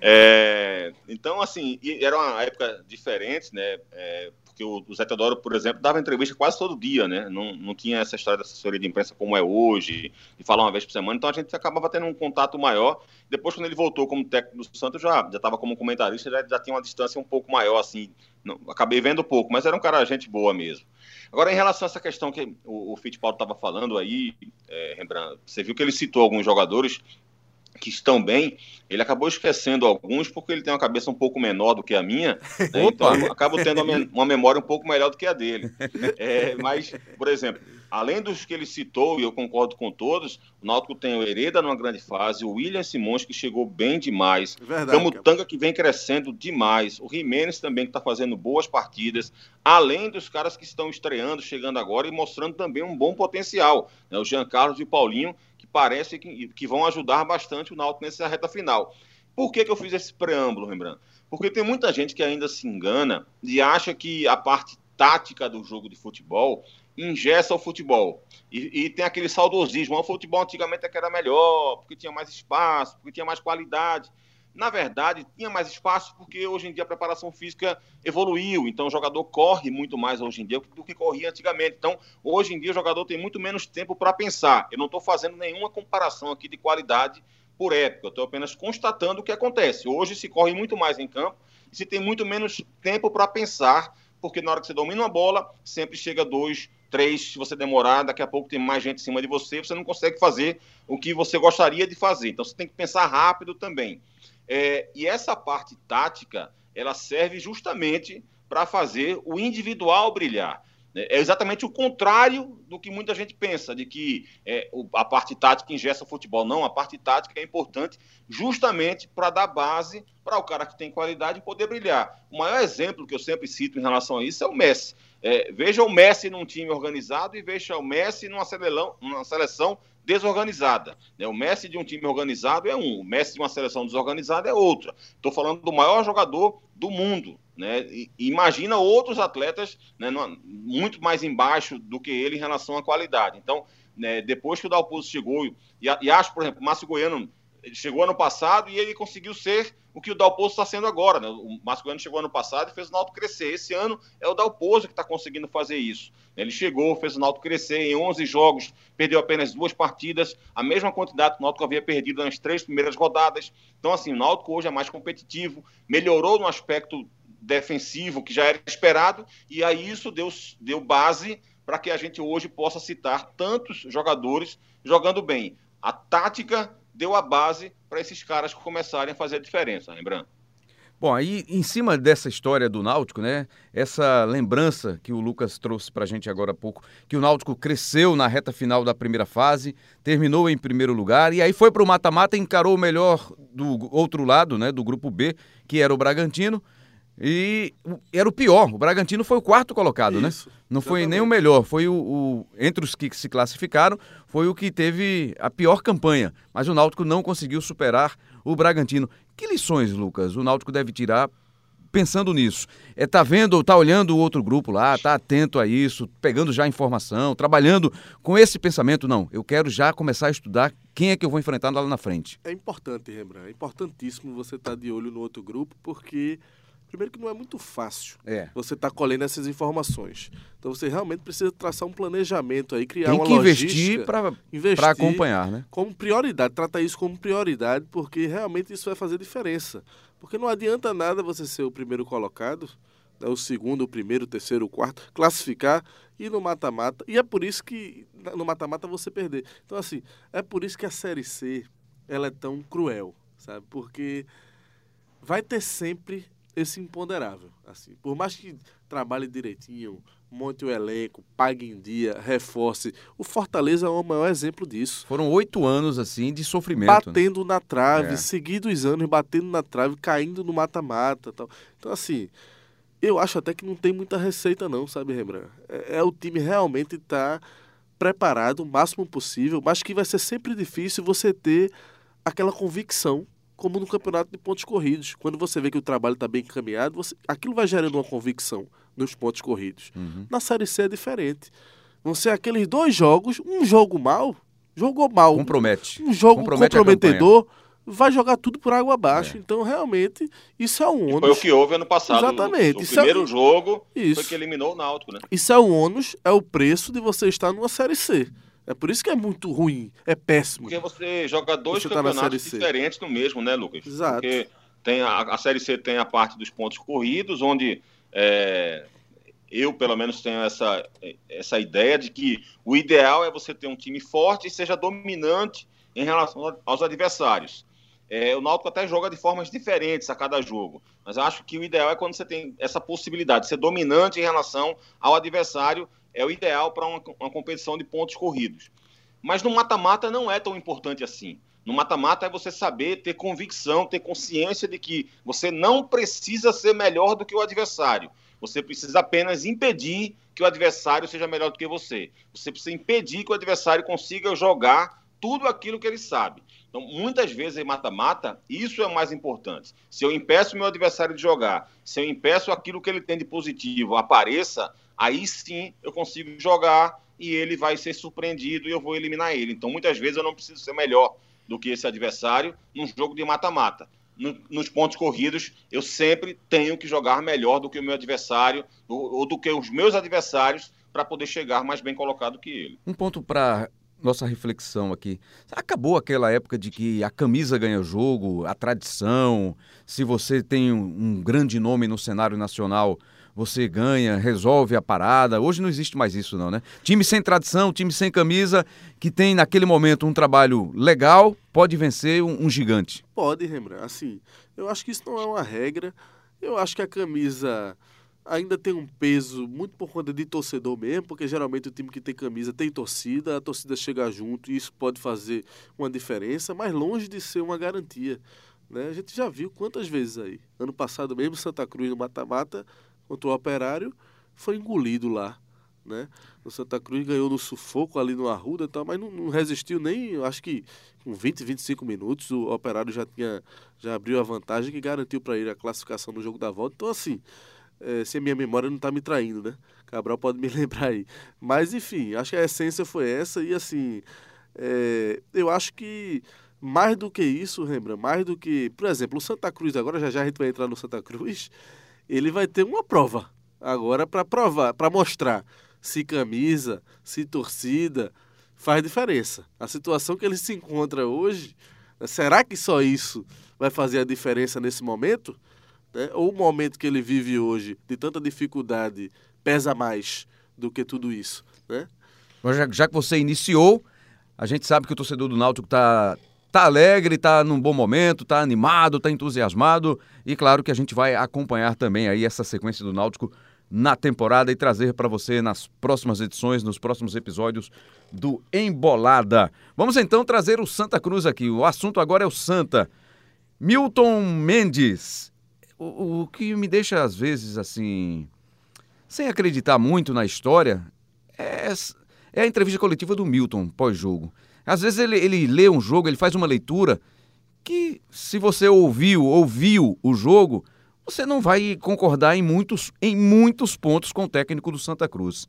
É, então, assim, era uma época diferente, né? É, porque o, Zé Teodoro, por exemplo, dava entrevista quase todo dia, né? Não, não tinha essa história da assessoria de imprensa como é hoje, de falar uma vez por semana, então a gente acabava tendo um contato maior. Depois, quando ele voltou como técnico do Santos, já estava como comentarista, já, já tinha uma distância um pouco maior, assim. Não, acabei vendo pouco, mas era um cara gente boa mesmo. Agora, em relação a essa questão que o, o Fittipaldi estava falando aí, é, Rembrandt, você viu que ele citou alguns jogadores que estão bem, ele acabou esquecendo alguns porque ele tem uma cabeça um pouco menor do que a minha, né? então acabo tendo uma memória um pouco melhor do que a dele. É, mas, por exemplo, além dos que ele citou, e eu concordo com todos, o Náutico tem o Hereda numa grande fase, o William Simões que chegou bem demais, Verdade, Camutanga que vem crescendo demais, o Jimenez também que está fazendo boas partidas, além dos caras que estão estreando, chegando agora e mostrando também um bom potencial, né? o Jean Carlos e o Paulinho parece que, que vão ajudar bastante o Náutico nessa reta final. Por que, que eu fiz esse preâmbulo, lembrando? Porque tem muita gente que ainda se engana e acha que a parte tática do jogo de futebol ingessa o futebol. E, e tem aquele saudosismo. O futebol antigamente é era melhor, porque tinha mais espaço, porque tinha mais qualidade na verdade, tinha mais espaço porque hoje em dia a preparação física evoluiu. Então, o jogador corre muito mais hoje em dia do que corria antigamente. Então, hoje em dia, o jogador tem muito menos tempo para pensar. Eu não estou fazendo nenhuma comparação aqui de qualidade por época. Eu estou apenas constatando o que acontece. Hoje se corre muito mais em campo e se tem muito menos tempo para pensar, porque na hora que você domina uma bola, sempre chega dois, três. Se você demorar, daqui a pouco tem mais gente em cima de você, você não consegue fazer o que você gostaria de fazer. Então, você tem que pensar rápido também. É, e essa parte tática, ela serve justamente para fazer o individual brilhar. É exatamente o contrário do que muita gente pensa, de que é, a parte tática ingessa o futebol. Não, a parte tática é importante justamente para dar base para o cara que tem qualidade poder brilhar. O maior exemplo que eu sempre cito em relação a isso é o Messi. É, veja o Messi num time organizado e veja o Messi numa, numa seleção desorganizada. Né? O Messi de um time organizado é um, o Messi de uma seleção desorganizada é outra. Estou falando do maior jogador do mundo. Né? E, imagina outros atletas né, muito mais embaixo do que ele em relação à qualidade. Então, né, depois que o Dalpozo chegou, e, e acho, por exemplo, o Márcio Goiano ele chegou ano passado e ele conseguiu ser o que o Dalpozo está sendo agora. Né? O Masculino chegou ano passado e fez o Náutico crescer. Esse ano é o Dalpozo que está conseguindo fazer isso. Ele chegou, fez o Náutico crescer em 11 jogos, perdeu apenas duas partidas, a mesma quantidade que o Náutico havia perdido nas três primeiras rodadas. Então, assim, o Náutico hoje é mais competitivo, melhorou no aspecto defensivo, que já era esperado, e aí isso deu, deu base para que a gente hoje possa citar tantos jogadores jogando bem. A tática deu a base para esses caras começarem a fazer a diferença, lembrando. Bom, aí em cima dessa história do Náutico, né? Essa lembrança que o Lucas trouxe para a gente agora há pouco, que o Náutico cresceu na reta final da primeira fase, terminou em primeiro lugar e aí foi para o mata-mata encarou o melhor do outro lado, né? Do grupo B, que era o Bragantino. E era o pior. O Bragantino foi o quarto colocado, Isso, né? Não foi exatamente. nem o melhor. Foi o, o- Entre os que se classificaram, foi o que teve a pior campanha. Mas o Náutico não conseguiu superar o Bragantino. Que lições, Lucas, o Náutico deve tirar pensando nisso? É, tá vendo, tá olhando o outro grupo lá, tá atento a isso, pegando já informação, trabalhando com esse pensamento. Não, eu quero já começar a estudar quem é que eu vou enfrentar lá na frente. É importante, Rembrandt, é importantíssimo você estar de olho no outro grupo, porque, primeiro, que não é muito fácil É. você estar colhendo essas informações. Então, você realmente precisa traçar um planejamento aí, criar Tem uma que investir logística, para acompanhar, né? como prioridade, trata isso como prioridade, porque realmente isso vai fazer diferença. Porque não adianta nada você ser o primeiro colocado, né, o segundo, o primeiro, o terceiro, o quarto, classificar e no mata-mata. E é por isso que no mata-mata você perder. Então, assim, é por isso que a Série C ela é tão cruel, sabe? Porque vai ter sempre esse imponderável. Assim, por mais que trabalhe direitinho, monte o elenco, pague em dia, reforce. O Fortaleza é o maior exemplo disso Foram oito anos, assim, de sofrimento. né? batendo na trave, É. seguidos anos batendo na trave, caindo no mata-mata, tal. Então assim, eu acho até que não tem muita receita não, sabe, Rembrandt? É, é o time realmente estar preparado o máximo possível, mas que vai ser sempre difícil você ter aquela convicção como no campeonato de pontos corridos. Quando você vê que o trabalho está bem encaminhado, você, aquilo vai gerando uma convicção nos pontos corridos. Uhum. Na Série C é diferente. Vão ser aqueles dois jogos, um jogo mal, jogou mal, Compromete. um jogo Compromete comprometedor, vai jogar tudo por água abaixo. É. Então, realmente, isso é um Foi o ônus. que houve ano passado. Exatamente. O Isso é- primeiro jogo Isso. foi que eliminou o Náutico, né? Isso é um ônus, é o preço de você estar numa Série C. É por isso que é muito ruim, é péssimo. Porque você joga dois Você tá na campeonatos C. diferentes no mesmo, né, Lucas? Exato. Porque tem a, a Série C tem a parte dos pontos corridos, onde é, eu, pelo menos, tenho essa, essa ideia de que o ideal é você ter um time forte e seja dominante em relação aos adversários. É, o Náutico até joga de formas diferentes a cada jogo, mas eu acho que o ideal é quando você tem essa possibilidade de ser dominante em relação ao adversário, é o ideal para uma, uma competição de pontos corridos. Mas no mata-mata não é tão importante assim. No mata-mata é você saber, ter convicção, ter consciência de que você não precisa ser melhor do que o adversário. Você precisa apenas impedir que o adversário seja melhor do que você. Você precisa impedir que o adversário consiga jogar tudo aquilo que ele sabe. Então, muitas vezes em mata-mata, isso é o mais importante. Se eu impeço meu adversário de jogar, se eu impeço aquilo que ele tem de positivo apareça, aí sim eu consigo jogar e ele vai ser surpreendido e eu vou eliminar ele. Então, muitas vezes eu não preciso ser melhor do que esse adversário num jogo de mata-mata. No- nos pontos corridos, eu sempre tenho que jogar melhor do que o meu adversário ou, do que os meus adversários para poder chegar mais bem colocado que ele. Um ponto para nossa reflexão aqui. Acabou aquela época de que a camisa ganha jogo, a tradição, se você tem um grande nome no cenário nacional, você ganha, resolve a parada. Hoje não existe mais isso não, né? Time sem tradição, time sem camisa, que tem naquele momento um trabalho legal, pode vencer um, um gigante. Pode, Rembrandt. Assim, eu acho que isso não é uma regra. Eu acho que a camisa ainda tem um peso muito por conta de torcedor mesmo, porque geralmente o time que tem camisa tem torcida, a torcida chega junto e isso pode fazer uma diferença, mas longe de ser uma garantia. Né? A gente já viu quantas vezes aí. Ano passado mesmo, Santa Cruz no mata-mata contra o Operário foi engolido lá. Né? O Santa Cruz ganhou no sufoco ali no Arruda tal, mas não, não resistiu nem, acho que com 20, 25 minutos o Operário já tinha já abriu a vantagem que garantiu para ele a classificação no jogo da volta. Então assim, é, se a minha memória não está me traindo, né? Cabral pode me lembrar aí. Mas enfim, acho que a essência foi essa e assim, é, eu acho que mais do que isso, Rembrandt, mais do que, por exemplo, o Santa Cruz agora já já a gente vai entrar no Santa Cruz, ele vai ter uma prova agora para provar, para mostrar se camisa, se torcida faz diferença. A situação que ele se encontra hoje, será que só isso vai fazer a diferença nesse momento? Né? Ou o momento que ele vive hoje, de tanta dificuldade, pesa mais do que tudo isso? Né? Já, já que você iniciou, a gente sabe que o torcedor do Náutico está tá alegre, está num bom momento, está animado, está entusiasmado e claro que a gente vai acompanhar também aí essa sequência do Náutico na temporada e trazer para você nas próximas edições, nos próximos episódios do Embolada. Vamos então trazer o Santa Cruz aqui. O assunto agora é o Santa. Milton Mendes. o, o que me deixa, às vezes, assim, sem acreditar muito na história, é, é a entrevista coletiva do Milton pós-jogo. Às vezes ele, ele lê um jogo, ele faz uma leitura que, se você ouviu, ouviu o jogo, você não vai concordar em muitos, em muitos pontos com o técnico do Santa Cruz.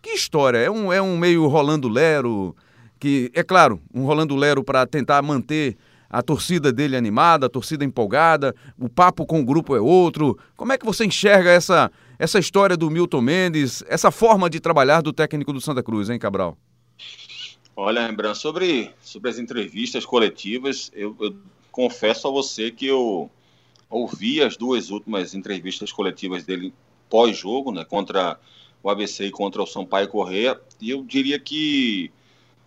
Que história? É um, é um meio Rolando Lero, que, é claro, um Rolando Lero para tentar manter a torcida dele animada, a torcida empolgada, o papo com o grupo é outro. Como é que você enxerga essa, essa história do Milton Mendes, essa forma de trabalhar do técnico do Santa Cruz, hein, Cabral? Olha, Rembrandt, sobre, sobre as entrevistas coletivas, eu, eu confesso a você que eu ouvi as duas últimas entrevistas coletivas dele pós-jogo, né, contra o ABC e contra o Sampaio Correia, e eu diria que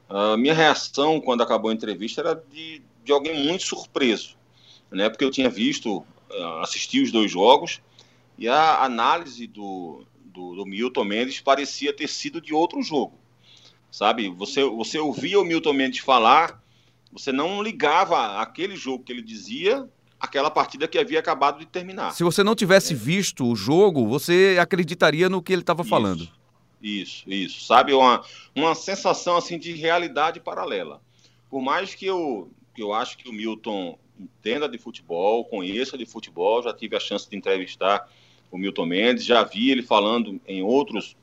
a minha reação quando acabou a entrevista era de, de alguém muito surpreso, né, porque eu tinha visto, eh, assisti os dois jogos, e a análise do, do, do Milton Mendes parecia ter sido de outro jogo, sabe? Você, você ouvia o Milton Mendes falar, você não ligava aquele jogo que ele dizia aquela partida que havia acabado de terminar. Se você não tivesse é. visto o jogo, você acreditaria no que ele estava falando. Isso, isso. Sabe, uma, uma sensação assim de realidade paralela. Por mais que eu, que eu acho que o Milton entenda de futebol, conheça de futebol, já tive a chance de entrevistar o Milton Mendes, já vi ele falando em outros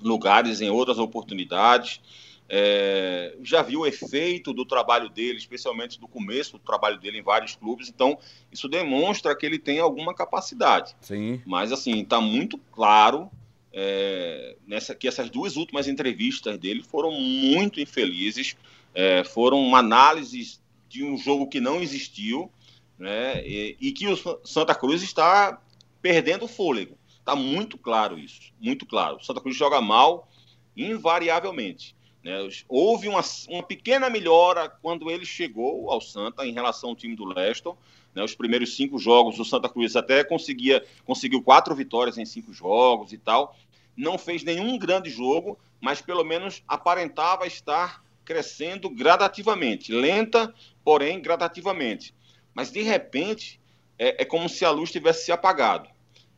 lugares, em outras oportunidades. É, já viu o efeito do trabalho dele, especialmente do começo do trabalho dele em vários clubes, então isso demonstra que ele tem alguma capacidade. Sim. Mas assim, está muito claro é, nessa, que essas duas últimas entrevistas dele foram muito infelizes, é, foram uma análise de um jogo que não existiu, né, e, e que o Santa Cruz está perdendo o fôlego. Está muito claro isso, muito claro. Santa Cruz joga mal, invariavelmente. Né? Houve uma, uma pequena melhora quando ele chegou ao Santa em relação ao time do Leston. Né? Os primeiros cinco jogos, o Santa Cruz até conseguia, conseguiu quatro vitórias em cinco jogos e tal. Não fez nenhum grande jogo, mas pelo menos aparentava estar crescendo gradativamente, lenta, porém gradativamente. Mas de repente é, é como se a luz tivesse se apagado.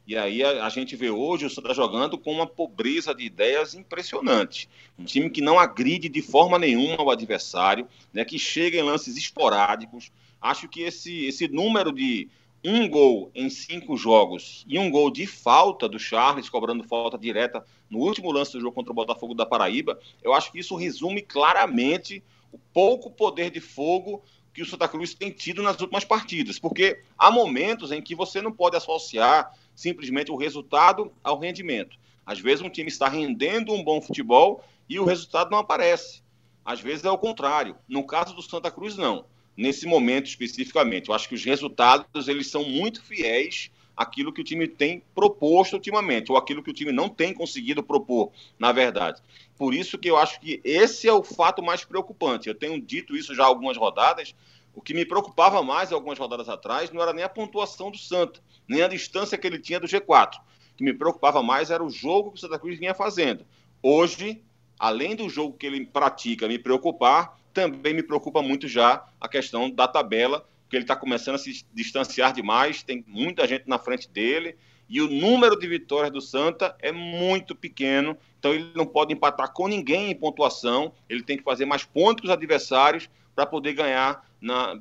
E aí a, a, gente vê hoje o Santa jogando com uma pobreza de ideias impressionante. Um time que não agride de forma nenhuma o adversário, né, que chega em lances esporádicos. Acho que esse, esse número de um gol em cinco jogos e um gol de falta do Charles, cobrando falta direta no último lance do jogo contra o Botafogo da Paraíba, eu acho que isso resume claramente o pouco poder de fogo que o Santa Cruz tem tido nas últimas partidas, porque há momentos em que você não pode associar simplesmente o resultado ao rendimento. Às vezes um time está rendendo um bom futebol e o resultado não aparece. Às vezes é o contrário. No caso do Santa Cruz, não. Nesse momento especificamente, eu acho que os resultados eles são muito fiéis àquilo que o time tem proposto ultimamente, ou aquilo que o time não tem conseguido propor, na verdade. Por isso que eu acho que esse é o fato mais preocupante. Eu tenho dito isso já algumas rodadas. O que me preocupava mais algumas rodadas atrás não era nem a pontuação do Santa, nem a distância que ele tinha do G4. O que me preocupava mais era o jogo que o Santa Cruz vinha fazendo. Hoje, além do jogo que ele pratica me preocupar, também me preocupa muito já a questão da tabela, porque ele está começando a se distanciar demais, tem muita gente na frente dele, e o número de vitórias do Santa é muito pequeno, então ele não pode empatar com ninguém em pontuação, ele tem que fazer mais pontos que os adversários para poder ganhar,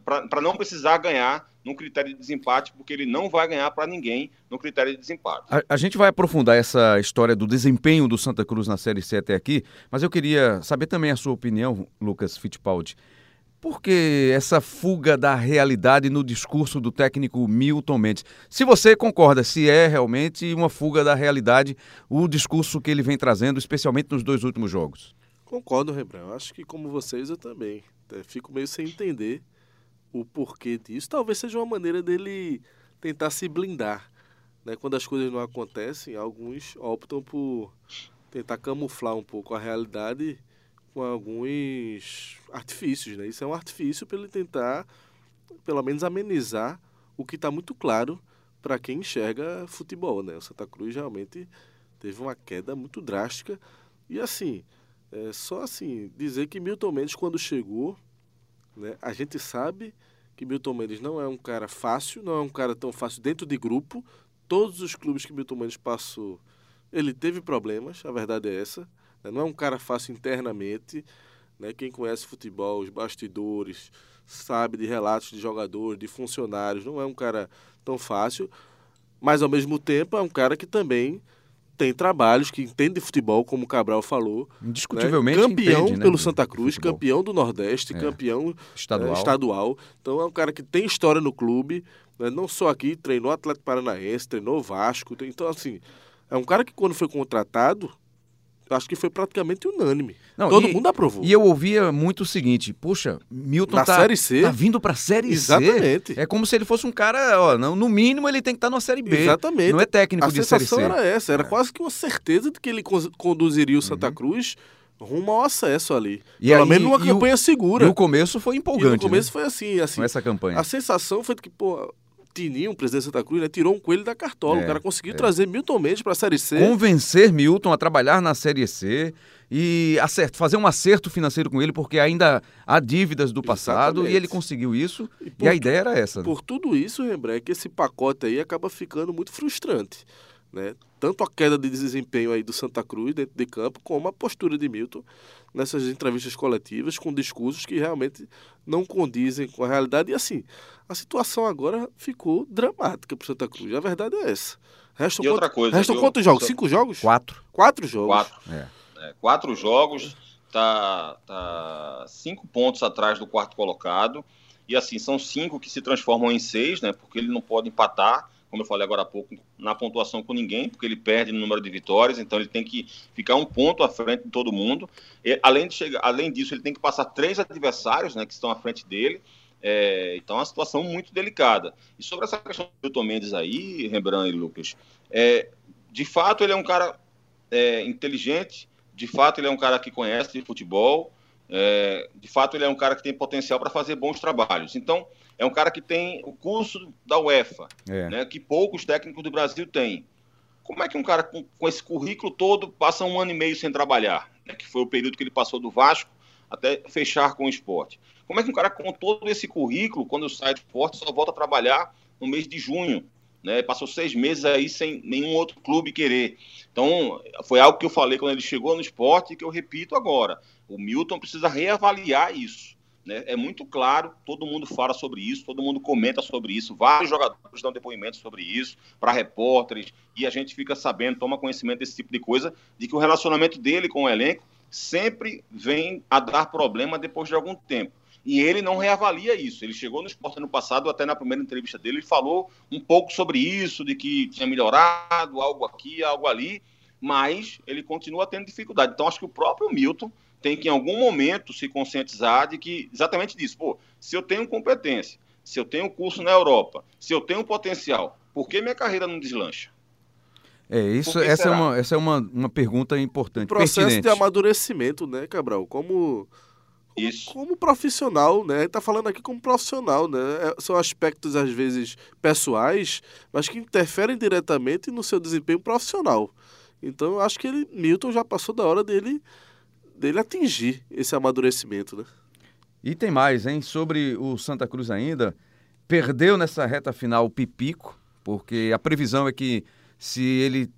para não precisar ganhar no critério de desempate, porque ele não vai ganhar para ninguém no critério de desempate. A, a, gente vai aprofundar essa história do desempenho do Santa Cruz na Série C até aqui, mas eu queria saber também a sua opinião, Lucas Fittipaldi. Por que essa fuga da realidade no discurso do técnico Milton Mendes? Se você concorda, se é realmente uma fuga da realidade o discurso que ele vem trazendo, especialmente nos dois últimos jogos. Concordo, Rembrandt. Acho que como vocês eu também. É, fico meio sem entender o porquê disso. Talvez seja uma maneira dele tentar se blindar. Né? Quando as coisas não acontecem, alguns optam por tentar camuflar um pouco a realidade com alguns artifícios. Né? Isso é um artifício para ele tentar, pelo menos, amenizar o que está muito claro para quem enxerga futebol. Né? O Santa Cruz realmente teve uma queda muito drástica. E assim, é só assim, dizer que Milton Mendes, quando chegou, né, a gente sabe que Milton Mendes não é um cara fácil, não é um cara tão fácil dentro de grupo. Todos os clubes que Milton Mendes passou, ele teve problemas, a verdade é essa. Né? Não é um cara fácil internamente. Né? Quem conhece futebol, os bastidores, sabe de relatos de jogadores, de funcionários. Não é um cara tão fácil, mas ao mesmo tempo é um cara que também tem trabalhos, que entende de futebol, como o Cabral falou. Indiscutivelmente. Né? Campeão entende, né, pelo Santa Cruz, campeão do Nordeste, é. campeão estadual. É, estadual. Então é um cara que tem história no clube, né? não só aqui, treinou Atlético Paranaense, treinou Vasco. Então, assim, é um cara que quando foi contratado, acho que foi praticamente unânime. Não, Todo e, mundo aprovou. E eu ouvia muito o seguinte: puxa, Milton Na tá, série C. tá vindo pra Série Exatamente. C. É como se ele fosse um cara, ó, no mínimo ele tem que estar tá na Série B. Exatamente. Não é técnico a de Série C. A sensação era essa, era é. quase que uma certeza de que ele conduziria o Santa uhum. Cruz rumo ao acesso ali. E Pelo aí, menos numa campanha o, segura. E o começo foi empolgante. E no começo né? foi assim, assim. Com essa campanha. A sensação foi de que, pô, Tininho, o presidente da Santa Cruz, né, tirou um coelho da cartola. É, o cara conseguiu é. trazer Milton Mendes para a Série C. Convencer Milton a trabalhar na Série C e acerto, fazer um acerto financeiro com ele, porque ainda há dívidas do passado Exatamente. e ele conseguiu isso. E, e a ideia era essa. Né? Por tudo isso, Rembrandt, é que esse pacote aí acaba ficando muito frustrante. Né? Tanto a queda de desempenho aí do Santa Cruz dentro de campo, como a postura de Milton nessas entrevistas coletivas com discursos que realmente não condizem com a realidade. E assim, a situação agora ficou dramática para Santa Cruz. A verdade é essa. Restam, e outra coisa, restam quantos jogos? Cinco jogos? Quatro. Quatro jogos. Quatro. É. É, quatro jogos, tá, tá cinco pontos atrás do quarto colocado. E assim, são cinco que se transformam em seis, né? Porque ele não pode empatar, como eu falei agora há pouco, na pontuação com ninguém, porque ele perde no número de vitórias, então ele tem que ficar um ponto à frente de todo mundo. E, além, de chegar, além disso, ele tem que passar três adversários né, que estão à frente dele. É, então é uma situação muito delicada. E sobre essa questão do Milton Mendes aí, Rembrandt e Lucas, é, de fato ele é um cara é, inteligente, de fato, ele é um cara que conhece de futebol. É, de fato, ele é um cara que tem potencial para fazer bons trabalhos. Então, é um cara que tem o curso da UEFA, é. né, que poucos técnicos do Brasil têm. Como é que um cara com, com, esse currículo todo passa um ano e meio sem trabalhar? Né, que foi o período que ele passou do Vasco até fechar com o esporte. Como é que um cara com todo esse currículo, quando sai do esporte, só volta a trabalhar no mês de junho? Né, passou seis meses aí sem nenhum outro clube querer. Então, foi algo que eu falei quando ele chegou no esporte e que eu repito agora. O Milton precisa reavaliar isso. Né? É muito claro, todo mundo fala sobre isso, todo mundo comenta sobre isso, vários jogadores dão depoimentos sobre isso, para repórteres, e a gente fica sabendo, toma conhecimento desse tipo de coisa, de que o relacionamento dele com o elenco sempre vem a dar problema depois de algum tempo. E ele não reavalia isso. Ele chegou no esporte ano passado, até na primeira entrevista dele, ele falou um pouco sobre isso, de que tinha melhorado, algo aqui, algo ali, mas ele continua tendo dificuldade. Então, acho que o próprio Milton tem que, em algum momento, se conscientizar de que, exatamente disso, pô, se eu tenho competência, se eu tenho curso na Europa, se eu tenho potencial, por que minha carreira não deslancha? É, isso, essa é, uma, essa é uma, uma pergunta importante. O processo pertinente. de amadurecimento, né, Cabral? Como isso. Como profissional, né? Tá falando aqui como profissional, né? É, são aspectos às vezes pessoais, mas que interferem diretamente no seu desempenho profissional. Então, eu acho que ele, Milton já passou da hora dele dele atingir esse amadurecimento, né? E tem mais, hein? Sobre o Santa Cruz ainda, perdeu nessa reta final o Pipico, porque a previsão é que se ele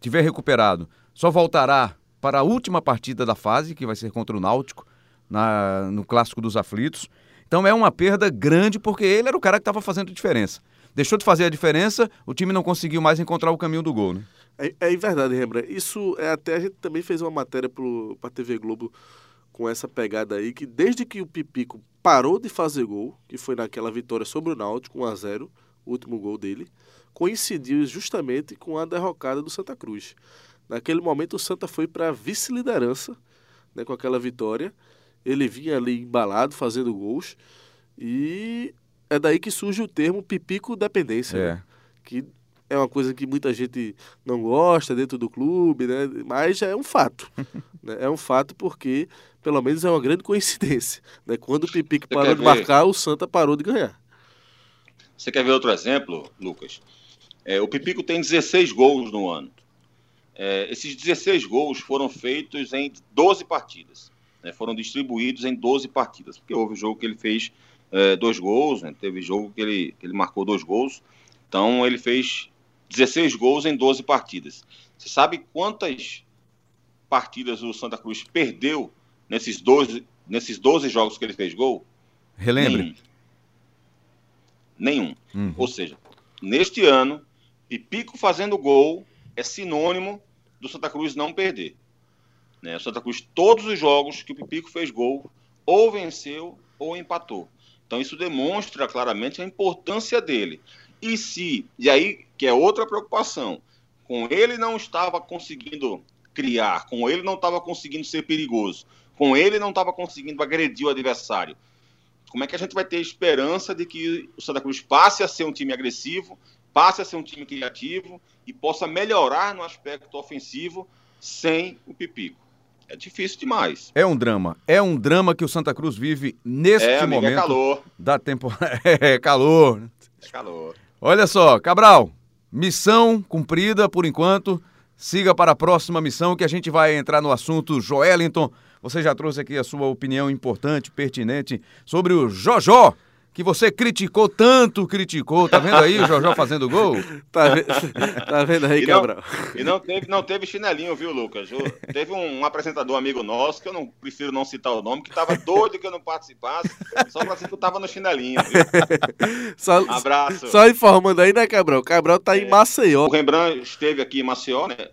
tiver recuperado, só voltará para a última partida da fase, que vai ser contra o Náutico na, no Clássico dos Aflitos. Então é uma perda grande porque ele era o cara que estava fazendo diferença. Deixou de fazer a diferença, o time não conseguiu mais encontrar o caminho do gol, né? É, é verdade, Rembrandt. Isso é até a gente também fez uma matéria para a TV Globo com essa pegada aí, que desde que o Pipico parou de fazer gol, que foi naquela vitória sobre o Náutico, 1 a 0 o último gol dele, coincidiu justamente com a derrocada do Santa Cruz. Naquele momento o Santa foi para a vice-liderança né, com aquela vitória ele vinha ali embalado, fazendo gols. E é daí que surge o termo pipico dependência. É. Né? Que é uma coisa que muita gente não gosta dentro do clube, né? mas é um fato. né? É um fato porque, pelo menos, é uma grande coincidência. Né? Quando o Pipico Você parou de marcar, o Santa parou de ganhar. Você quer ver outro exemplo, Lucas? É, o Pipico tem 16 gols no ano. É, esses 16 gols foram feitos em 12 partidas né, foram distribuídos em 12 partidas, porque houve o jogo que ele fez é, dois gols, né? teve jogo que ele, que ele marcou dois gols, então ele fez 16 gols em 12 partidas. Você sabe quantas partidas o Santa Cruz perdeu nesses 12, nesses 12 jogos que ele fez gol? Relembre. Nenhum. Nenhum. Uhum. Ou seja, neste ano, Pipico fazendo gol é sinônimo do Santa Cruz não perder. Né? O Santa Cruz, todos os jogos que o Pipico fez gol, ou venceu ou empatou. Então isso demonstra claramente a importância dele. E se, e aí que é outra preocupação, com ele não estava conseguindo criar, com ele não estava conseguindo ser perigoso, com ele não estava conseguindo agredir o adversário. Como é que a gente vai ter esperança de que o Santa Cruz passe a ser um time agressivo, passe a ser um time criativo e possa melhorar no aspecto ofensivo sem o Pipico? É difícil demais. É um drama. É um drama que o Santa Cruz vive neste é, amigo, é momento. É calor. Da temporada. é calor. É calor. Olha só, Cabral, missão cumprida por enquanto. Siga para a próxima missão que a gente vai entrar no assunto Joelinton. Você já trouxe aqui a sua opinião importante, pertinente sobre o Jojó que você criticou tanto, criticou. Tá vendo aí o Jojó fazendo gol? tá, tá vendo aí, e Cabral? Não, e não teve, não teve chinelinho, viu, Lucas? Teve um, um, apresentador amigo nosso, que eu não prefiro não citar o nome, que tava doido que eu não participasse, só pra dizer que eu tava no chinelinho, viu? Só, um abraço. Só informando aí, né, Cabral? O Cabral tá é, em Maceió. O Rembrandt esteve aqui em Maceió, né?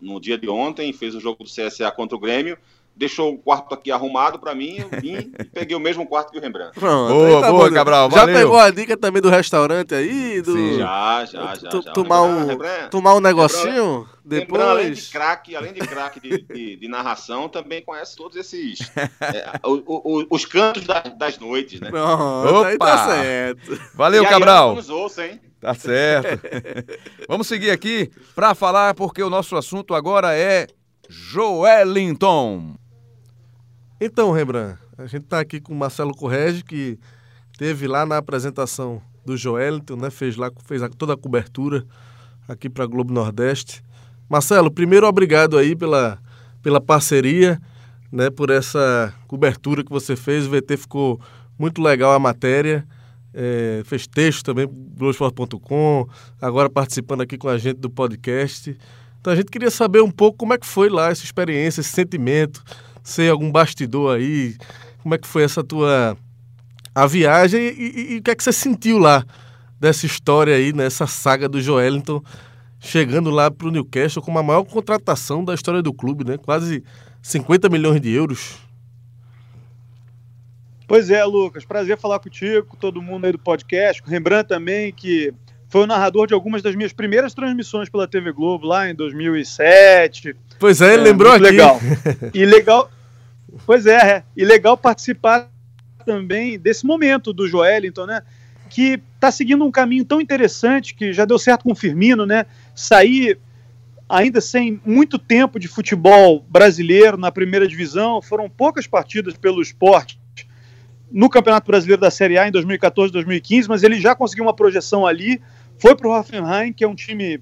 No dia de ontem, fez o jogo do CSA contra o Grêmio deixou o quarto aqui arrumado para mim, eu vim e peguei o mesmo quarto que o Rembrandt. Pronto, boa, tá boa, bom. Cabral, Já pegou a dica também do restaurante aí? Do... Sim, já, já, já. já. Tomar, um, tomar um negocinho Rembrandt, depois? Rembrandt, além de craque, além de craque de, de, de, narração, também conhece todos esses... é, o, o, os cantos da, das noites, né? Pronto, aí tá certo. Valeu, e Cabral. Nos ouça, hein? Tá certo. Vamos seguir aqui para falar, porque o nosso assunto agora é Joelinton. Então, Rembrandt, a gente está aqui com o Marcelo Correge, que teve lá na apresentação do Joelito, né? Fez lá, fez toda a cobertura aqui para Globo Nordeste. Marcelo, primeiro obrigado aí pela, pela parceria, né? Por essa cobertura que você fez. O VT ficou muito legal a matéria. É, fez texto também Globoesporte.com, agora participando aqui com a gente do podcast. Então a gente queria saber um pouco como é que foi lá essa experiência, esse sentimento sei algum bastidor aí. Como é que foi essa tua a viagem e, e, e o que é que você sentiu lá dessa história aí, nessa saga do Joelinton chegando lá para o Newcastle com a maior contratação da história do clube, né? Quase 50 milhões de euros. Pois é, Lucas, prazer falar contigo, com todo mundo aí do podcast, com Rembrandt também, que foi o narrador de algumas das minhas primeiras transmissões pela TV Globo lá em 2007. Pois é, ele é, lembrou aqui. Legal. E legal, Pois é, é, e legal participar também desse momento do Joelinton, né? Que está seguindo um caminho tão interessante que já deu certo com o Firmino, né? Sair ainda sem muito tempo de futebol brasileiro na primeira divisão, foram poucas partidas pelo esporte no Campeonato Brasileiro da Série A em 2014, 2015, mas ele já conseguiu uma projeção ali, foi para o Hoffenheim, que é um time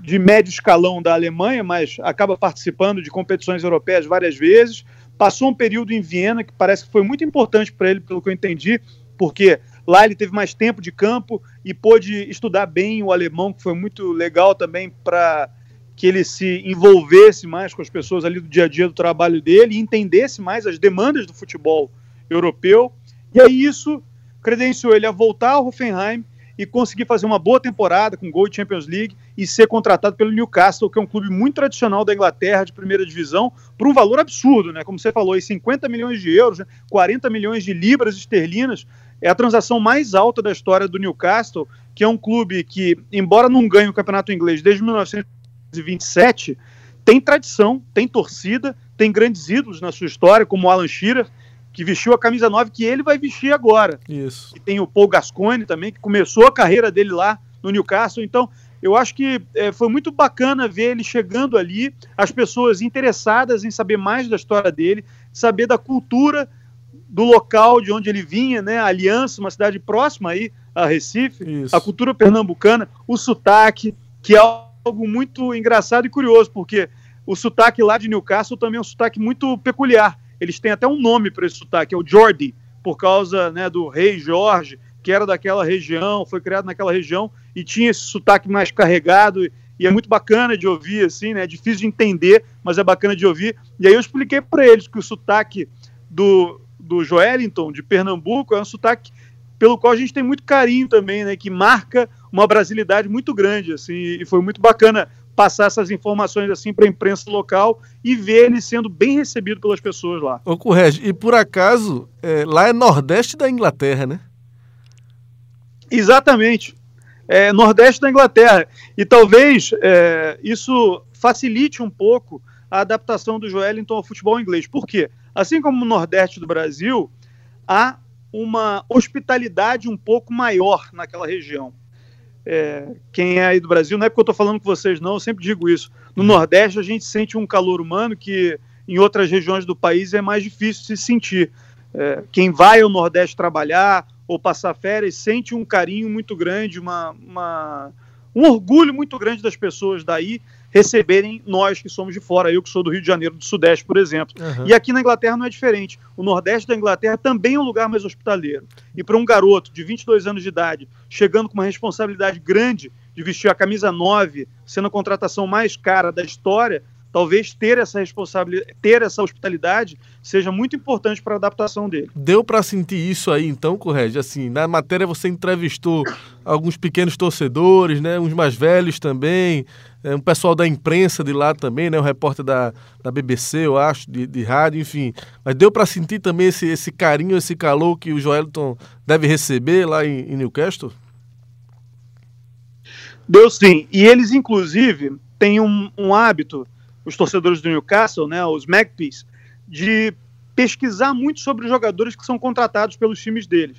de médio escalão da Alemanha, mas acaba participando de competições europeias várias vezes, Passou um período em Viena que parece que foi muito importante para ele, pelo que eu entendi, porque lá ele teve mais tempo de campo e pôde estudar bem o alemão, que foi muito legal também para que ele se envolvesse mais com as pessoas ali do dia a dia do trabalho dele e entendesse mais as demandas do futebol europeu. E aí isso credenciou ele a voltar ao Hoffenheim e conseguir fazer uma boa temporada com gol de Champions League e ser contratado pelo Newcastle, que é um clube muito tradicional da Inglaterra, de primeira divisão, por um valor absurdo, né? Como você falou, aí 50 milhões de euros, 40 né? milhões de libras esterlinas. É a transação mais alta da história do Newcastle, que é um clube que, embora não ganhe o campeonato inglês desde 1927, tem tradição, tem torcida, tem grandes ídolos na sua história, como o Alan Shearer, que vestiu a camisa 9 que ele vai vestir agora. Isso. E tem o Paul Gascoigne também, que começou a carreira dele lá no Newcastle. Então, eu acho que é, foi muito bacana ver ele chegando ali, as pessoas interessadas em saber mais da história dele, saber da cultura do local de onde ele vinha, né? A Aliança, uma cidade próxima aí a Recife, Isso. a cultura pernambucana, o sotaque, que é algo muito engraçado e curioso, porque o sotaque lá de Newcastle também é um sotaque muito peculiar eles têm até um nome para esse sotaque, é o Jordi, por causa né, do rei Jorge, que era daquela região, foi criado naquela região e tinha esse sotaque mais carregado e é muito bacana de ouvir, assim, né? É difícil de entender, mas é bacana de ouvir. E aí eu expliquei para eles que o sotaque do, do Joelinton, de Pernambuco, é um sotaque pelo qual a gente tem muito carinho também, né? Que marca uma brasilidade muito grande, assim, e foi muito bacana passar essas informações assim para a imprensa local e ver ele sendo bem recebido pelas pessoas lá. Ô, Correge, e por acaso, é, lá é nordeste da Inglaterra, né? Exatamente. É, nordeste da Inglaterra. E talvez é, isso facilite um pouco a adaptação do Joelinton ao futebol inglês. Por quê? Assim como no nordeste do Brasil, há uma hospitalidade um pouco maior naquela região é, quem é aí do Brasil, não é porque eu estou falando com vocês, não, eu sempre digo isso. No Nordeste a gente sente um calor humano que em outras regiões do país é mais difícil se sentir. É, quem vai ao Nordeste trabalhar ou passar férias sente um carinho muito grande, uma, uma, um orgulho muito grande das pessoas daí receberem nós que somos de fora, eu que sou do Rio de Janeiro, do Sudeste, por exemplo. Uhum. E aqui na Inglaterra não é diferente. O Nordeste da Inglaterra também é um lugar mais hospitaleiro. E para um garoto de 22 anos de idade, chegando com uma responsabilidade grande de vestir a camisa 9, sendo a contratação mais cara da história, talvez ter essa responsabilidade, ter essa hospitalidade seja muito importante para a adaptação dele. Deu para sentir isso aí então, Correge? Assim, na matéria você entrevistou alguns pequenos torcedores, né, uns mais velhos também, é, um pessoal da imprensa de lá também, né, um repórter da, da BBC, eu acho, de, de rádio, enfim. Mas deu para sentir também esse, esse carinho, esse calor que o Joelton deve receber lá em, em Newcastle? Deu sim. E eles, inclusive, têm um, um hábito os torcedores do Newcastle, né, os Magpies, de pesquisar muito sobre os jogadores que são contratados pelos times deles,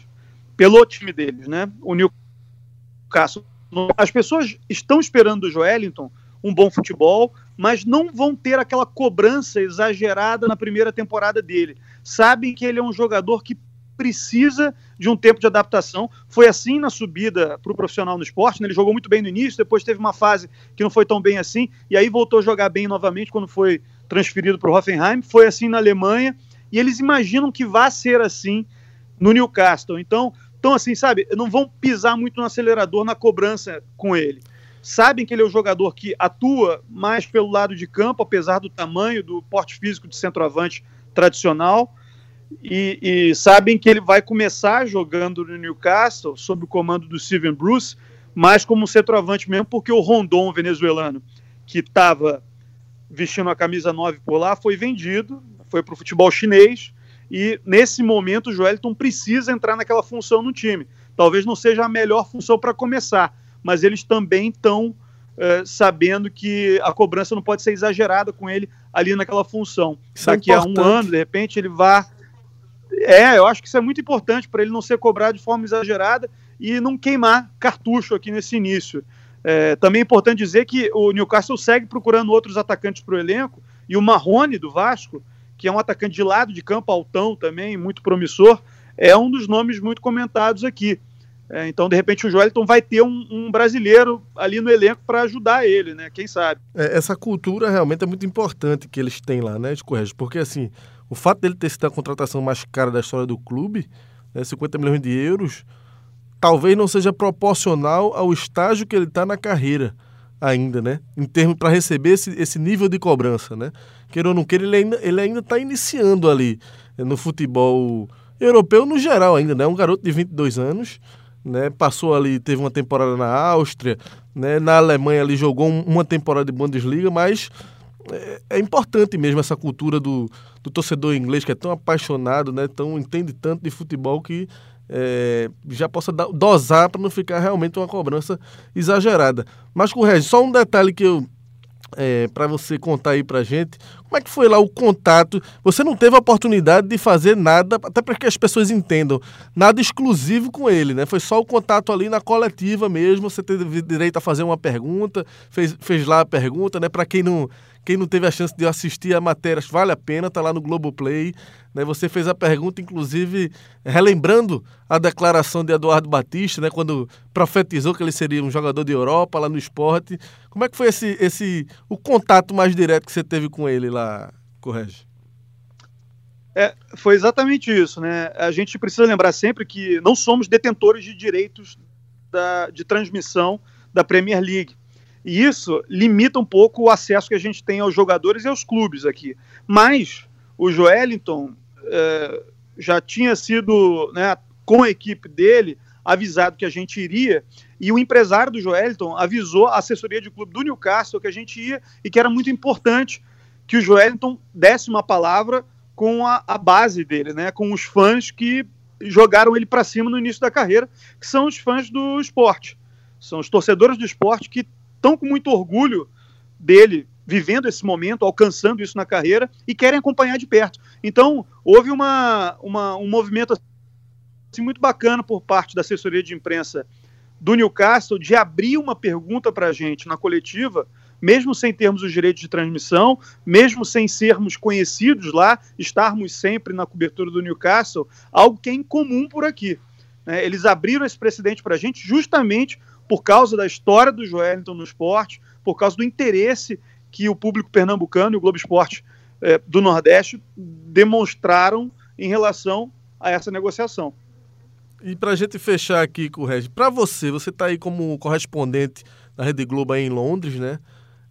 pelo time deles, né? O Newcastle. As pessoas estão esperando do Joelinton um bom futebol, mas não vão ter aquela cobrança exagerada na primeira temporada dele. Sabem que ele é um jogador que precisa de um tempo de adaptação. Foi assim na subida para o profissional no esporte. Né? Ele jogou muito bem no início, depois teve uma fase que não foi tão bem assim, e aí voltou a jogar bem novamente quando foi transferido para o Hoffenheim. Foi assim na Alemanha, e eles imaginam que vai ser assim no Newcastle. Então, então assim, sabe, não vão pisar muito no acelerador na cobrança com ele. Sabem que ele é um jogador que atua mais pelo lado de campo, apesar do tamanho, do porte físico de centroavante tradicional e, e, sabem que ele vai começar jogando no Newcastle sob o comando do Steven Bruce, mais como um centroavante mesmo, porque o Rondon venezuelano, que estava vestindo a camisa 9 por lá, foi vendido, foi para o futebol chinês, e nesse momento o Joelton precisa entrar naquela função no time. Talvez não seja a melhor função para começar, mas eles também estão é, sabendo que a cobrança não pode ser exagerada com ele ali naquela função. Isso é Daqui é a um ano, de repente, ele vai é, eu acho que isso é muito importante para ele não ser cobrado de forma exagerada e não queimar cartucho aqui nesse início. É, também é importante dizer que o Newcastle segue procurando outros atacantes para o elenco e o Marrone do Vasco, que é um atacante de lado de campo, altão também, muito promissor, é um dos nomes muito comentados aqui. É, então, de repente, o Joelton vai ter um, um brasileiro ali no elenco para ajudar ele, né? Quem sabe? É, essa cultura realmente é muito importante que eles têm lá, né, de porque assim, o fato dele ter sido a contratação mais cara da história do clube, né, 50 milhões de euros, talvez não seja proporcional ao estágio que ele está na carreira ainda, né? Em termos para receber esse, esse nível de cobrança, né? Queira ou não queira, ele ainda ele ainda está iniciando ali né, no futebol europeu no geral ainda, né? Um garoto de 22 anos, né? Passou ali, teve uma temporada na Áustria, né? Na Alemanha ali jogou uma temporada de Bundesliga, mas é, é, importante mesmo essa cultura do, do torcedor inglês que é tão apaixonado, né? Tão entende tanto de futebol que é, já possa dosar para não ficar realmente uma cobrança exagerada. Mas com só um detalhe que eu é, para você contar aí para gente. Como é que foi lá o contato? Você não teve a oportunidade de fazer nada, até para que as pessoas entendam, nada exclusivo com ele, né? Foi só o contato ali na coletiva mesmo. Você teve direito a fazer uma pergunta, fez, fez lá a pergunta, né? Para quem não quem não teve a chance de assistir a matéria, vale a pena, tá lá no Globoplay. Né? Você fez a pergunta, inclusive, relembrando a declaração de Eduardo Batista, né? quando profetizou que ele seria um jogador de Europa lá no esporte. Como é que foi esse, esse o contato mais direto que você teve com ele lá, Correge? É, foi exatamente isso, né? A gente precisa lembrar sempre que não somos detentores de direitos da, de transmissão da Premier League. E isso limita um pouco o acesso que a gente tem aos jogadores e aos clubes aqui. Mas o Joelinton é, já tinha sido, né, com a equipe dele, avisado que a gente iria, e o empresário do Joelinton avisou a assessoria de clube do Newcastle que a gente ia e que era muito importante que o Joelinton desse uma palavra com a, a base dele, né, com os fãs que jogaram ele para cima no início da carreira, que são os fãs do esporte. São os torcedores do esporte que estão com muito orgulho dele vivendo esse momento, alcançando isso na carreira e querem acompanhar de perto. Então, houve uma, uma, um movimento assim, muito bacana por parte da assessoria de imprensa do Newcastle de abrir uma pergunta para a gente na coletiva, mesmo sem termos os direitos de transmissão, mesmo sem sermos conhecidos lá, estarmos sempre na cobertura do Newcastle, algo que é incomum por aqui. Né? Eles abriram esse precedente para a gente justamente por causa da história do Joelinton no esporte, por causa do interesse que o público pernambucano e o Globo Esporte eh, do Nordeste demonstraram em relação a essa negociação. E para a gente fechar aqui com o Regis, para você, você está aí como correspondente da Rede Globo aí em Londres, né?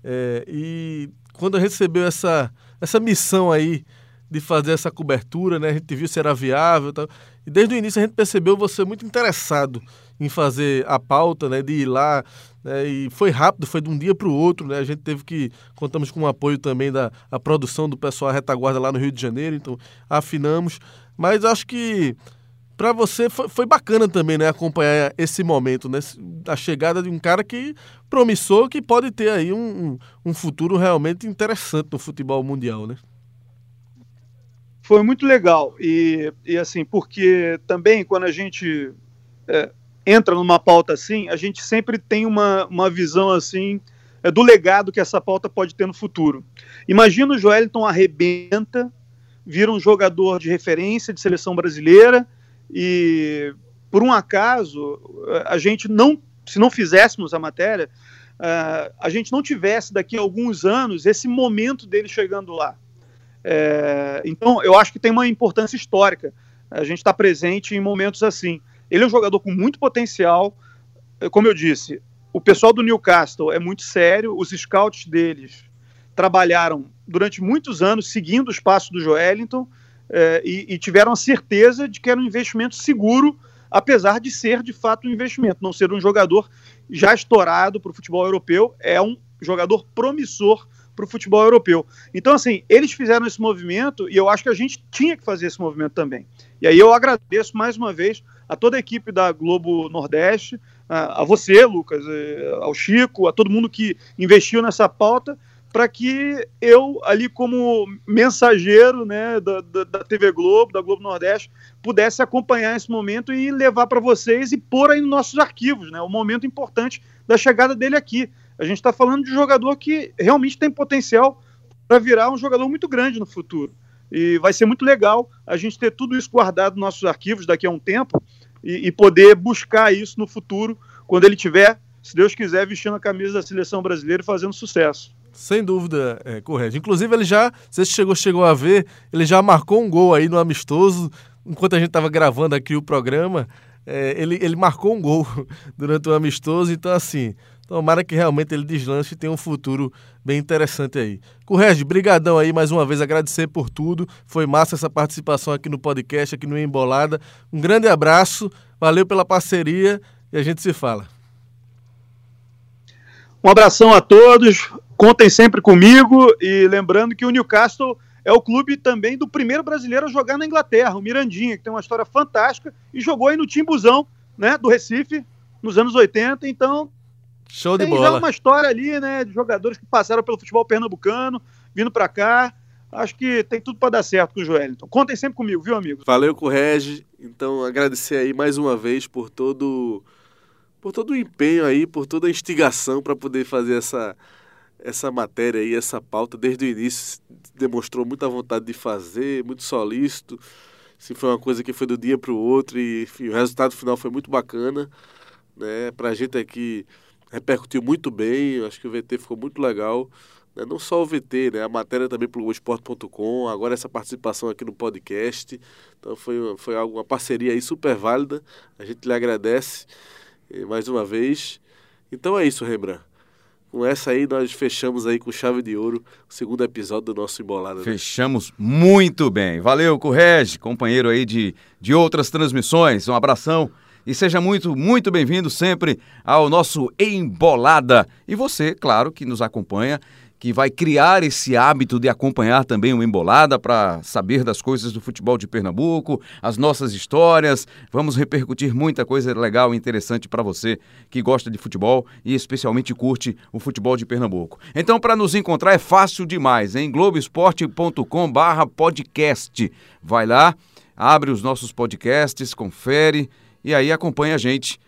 É, e quando recebeu essa, essa missão aí de fazer essa cobertura, né? A gente viu se era viável, tal. E desde o início a gente percebeu você muito interessado em fazer a pauta, né? De ir lá, né, e foi rápido, foi de um dia para o outro, né? A gente teve que contamos com o apoio também da a produção do pessoal retaguarda lá no Rio de Janeiro, então afinamos. Mas acho que para você foi, foi, bacana também, né, acompanhar esse momento, né, a chegada de um cara que promissor, que pode ter aí um, um, um futuro realmente interessante no futebol mundial, né? Foi muito legal e, e assim, porque também quando a gente é, entra numa pauta assim, a gente sempre tem uma, uma visão assim é, do legado que essa pauta pode ter no futuro. Imagina o Joelton arrebenta, vira um jogador de referência de seleção brasileira e por um acaso a gente não, se não fizéssemos a matéria, uh, a gente não tivesse daqui a alguns anos esse momento dele chegando lá. É, então eu acho que tem uma importância histórica. A gente está presente em momentos assim. Ele é um jogador com muito potencial. Como eu disse, o pessoal do Newcastle é muito sério, os scouts deles trabalharam durante muitos anos seguindo os passos do Joelinton é, e, e, tiveram a certeza de que era um investimento seguro, apesar de ser de fato um investimento, não ser um jogador já estourado para o futebol europeu, é um jogador promissor para o futebol europeu. Então, assim, eles fizeram esse movimento e eu acho que a gente tinha que fazer esse movimento também. E aí eu agradeço mais uma vez a toda a equipe da Globo Nordeste, a, você, Lucas, ao Chico, a todo mundo que investiu nessa pauta, para que eu, ali como mensageiro né, da, da, da, TV Globo, da Globo Nordeste, pudesse acompanhar esse momento e levar para vocês e pôr aí nos nossos arquivos, né, o momento importante da chegada dele aqui. A gente está falando de um jogador que realmente tem potencial para virar um jogador muito grande no futuro. E vai ser muito legal a gente ter tudo isso guardado nos nossos arquivos daqui a um tempo e, e poder buscar isso no futuro, quando ele tiver, se Deus quiser, vestindo a camisa da seleção brasileira e fazendo sucesso. Sem dúvida, é, correto. Inclusive, ele já, você chegou, chegou a ver, ele já marcou um gol aí no amistoso, enquanto a gente estava gravando aqui o programa. É, ele, ele marcou um gol durante o amistoso, então assim, tomara que realmente ele deslanche e tenha um futuro bem interessante aí. Correge, brigadão aí mais uma vez, agradecer por tudo, foi massa essa participação aqui no podcast, aqui no Embolada. Um grande abraço, valeu pela parceria e a gente se fala. Um abração a todos, contem sempre comigo e lembrando que o Newcastle é o clube também do primeiro brasileiro a jogar na Inglaterra, o Mirandinha, que tem uma história fantástica e jogou aí no Timbuzão, né, do Recife, nos anos 80. Então, show de tem bola. já uma história ali, né, de jogadores que passaram pelo futebol pernambucano, vindo para cá. Acho que tem tudo para dar certo com o Joelito. Contem sempre comigo, viu, amigo? Valeu com o Regi. Então, agradecer aí mais uma vez por todo por todo o empenho aí, por toda a instigação para poder fazer essa essa matéria aí, essa pauta, desde o início, demonstrou muita vontade de fazer, muito solícito. Se foi uma coisa que foi do dia para o outro e enfim, o resultado final foi muito bacana. Né? Para a gente aqui repercutiu muito bem, acho que o VT ficou muito legal. né? não só o VT, né? a matéria também para o Globoesporte.com, agora essa participação aqui no podcast. Então foi, foi uma parceria aí super válida. A gente lhe agradece eh, mais uma vez. Então é isso, Rembrandt. Com essa aí, nós fechamos aí com chave de ouro o segundo episódio do nosso Embolada. Né? Fechamos muito bem. Valeu, Correge, companheiro aí de, de outras transmissões. Um abração e seja muito, muito bem-vindo sempre ao nosso Embolada. E você, claro, que nos acompanha que vai criar esse hábito de acompanhar também o Embolada para saber das coisas do futebol de Pernambuco, as nossas histórias. Vamos repercutir muita coisa legal e interessante para você que gosta de futebol e especialmente curte o futebol de Pernambuco. Então, para nos encontrar é fácil demais, em globoesporte.com/podcast. Vai lá, abre os nossos podcasts, confere e aí acompanha a gente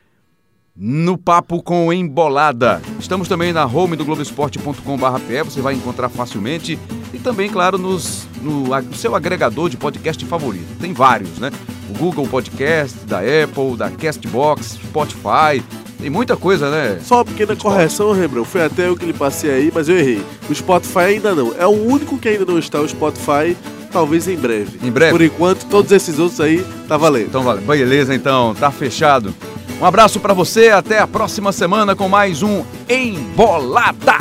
no Papo com Embolada. Estamos também na home do Globoesporte.com.br, você vai encontrar facilmente. E também, claro, nos, no, no seu agregador de podcast favorito. Tem vários, né? O Google Podcast, da Apple, da Castbox, Spotify. Tem muita coisa, né? Só uma pequena correção, Rembrandt. Foi até eu que lhe passei aí, mas eu errei. O Spotify ainda não. É o único que ainda não está o Spotify talvez em breve. Em breve. Por enquanto, todos esses outros aí tá valendo. Então, vale. Beleza, então, tá fechado. Um abraço para você, até a próxima semana com mais um Embolada.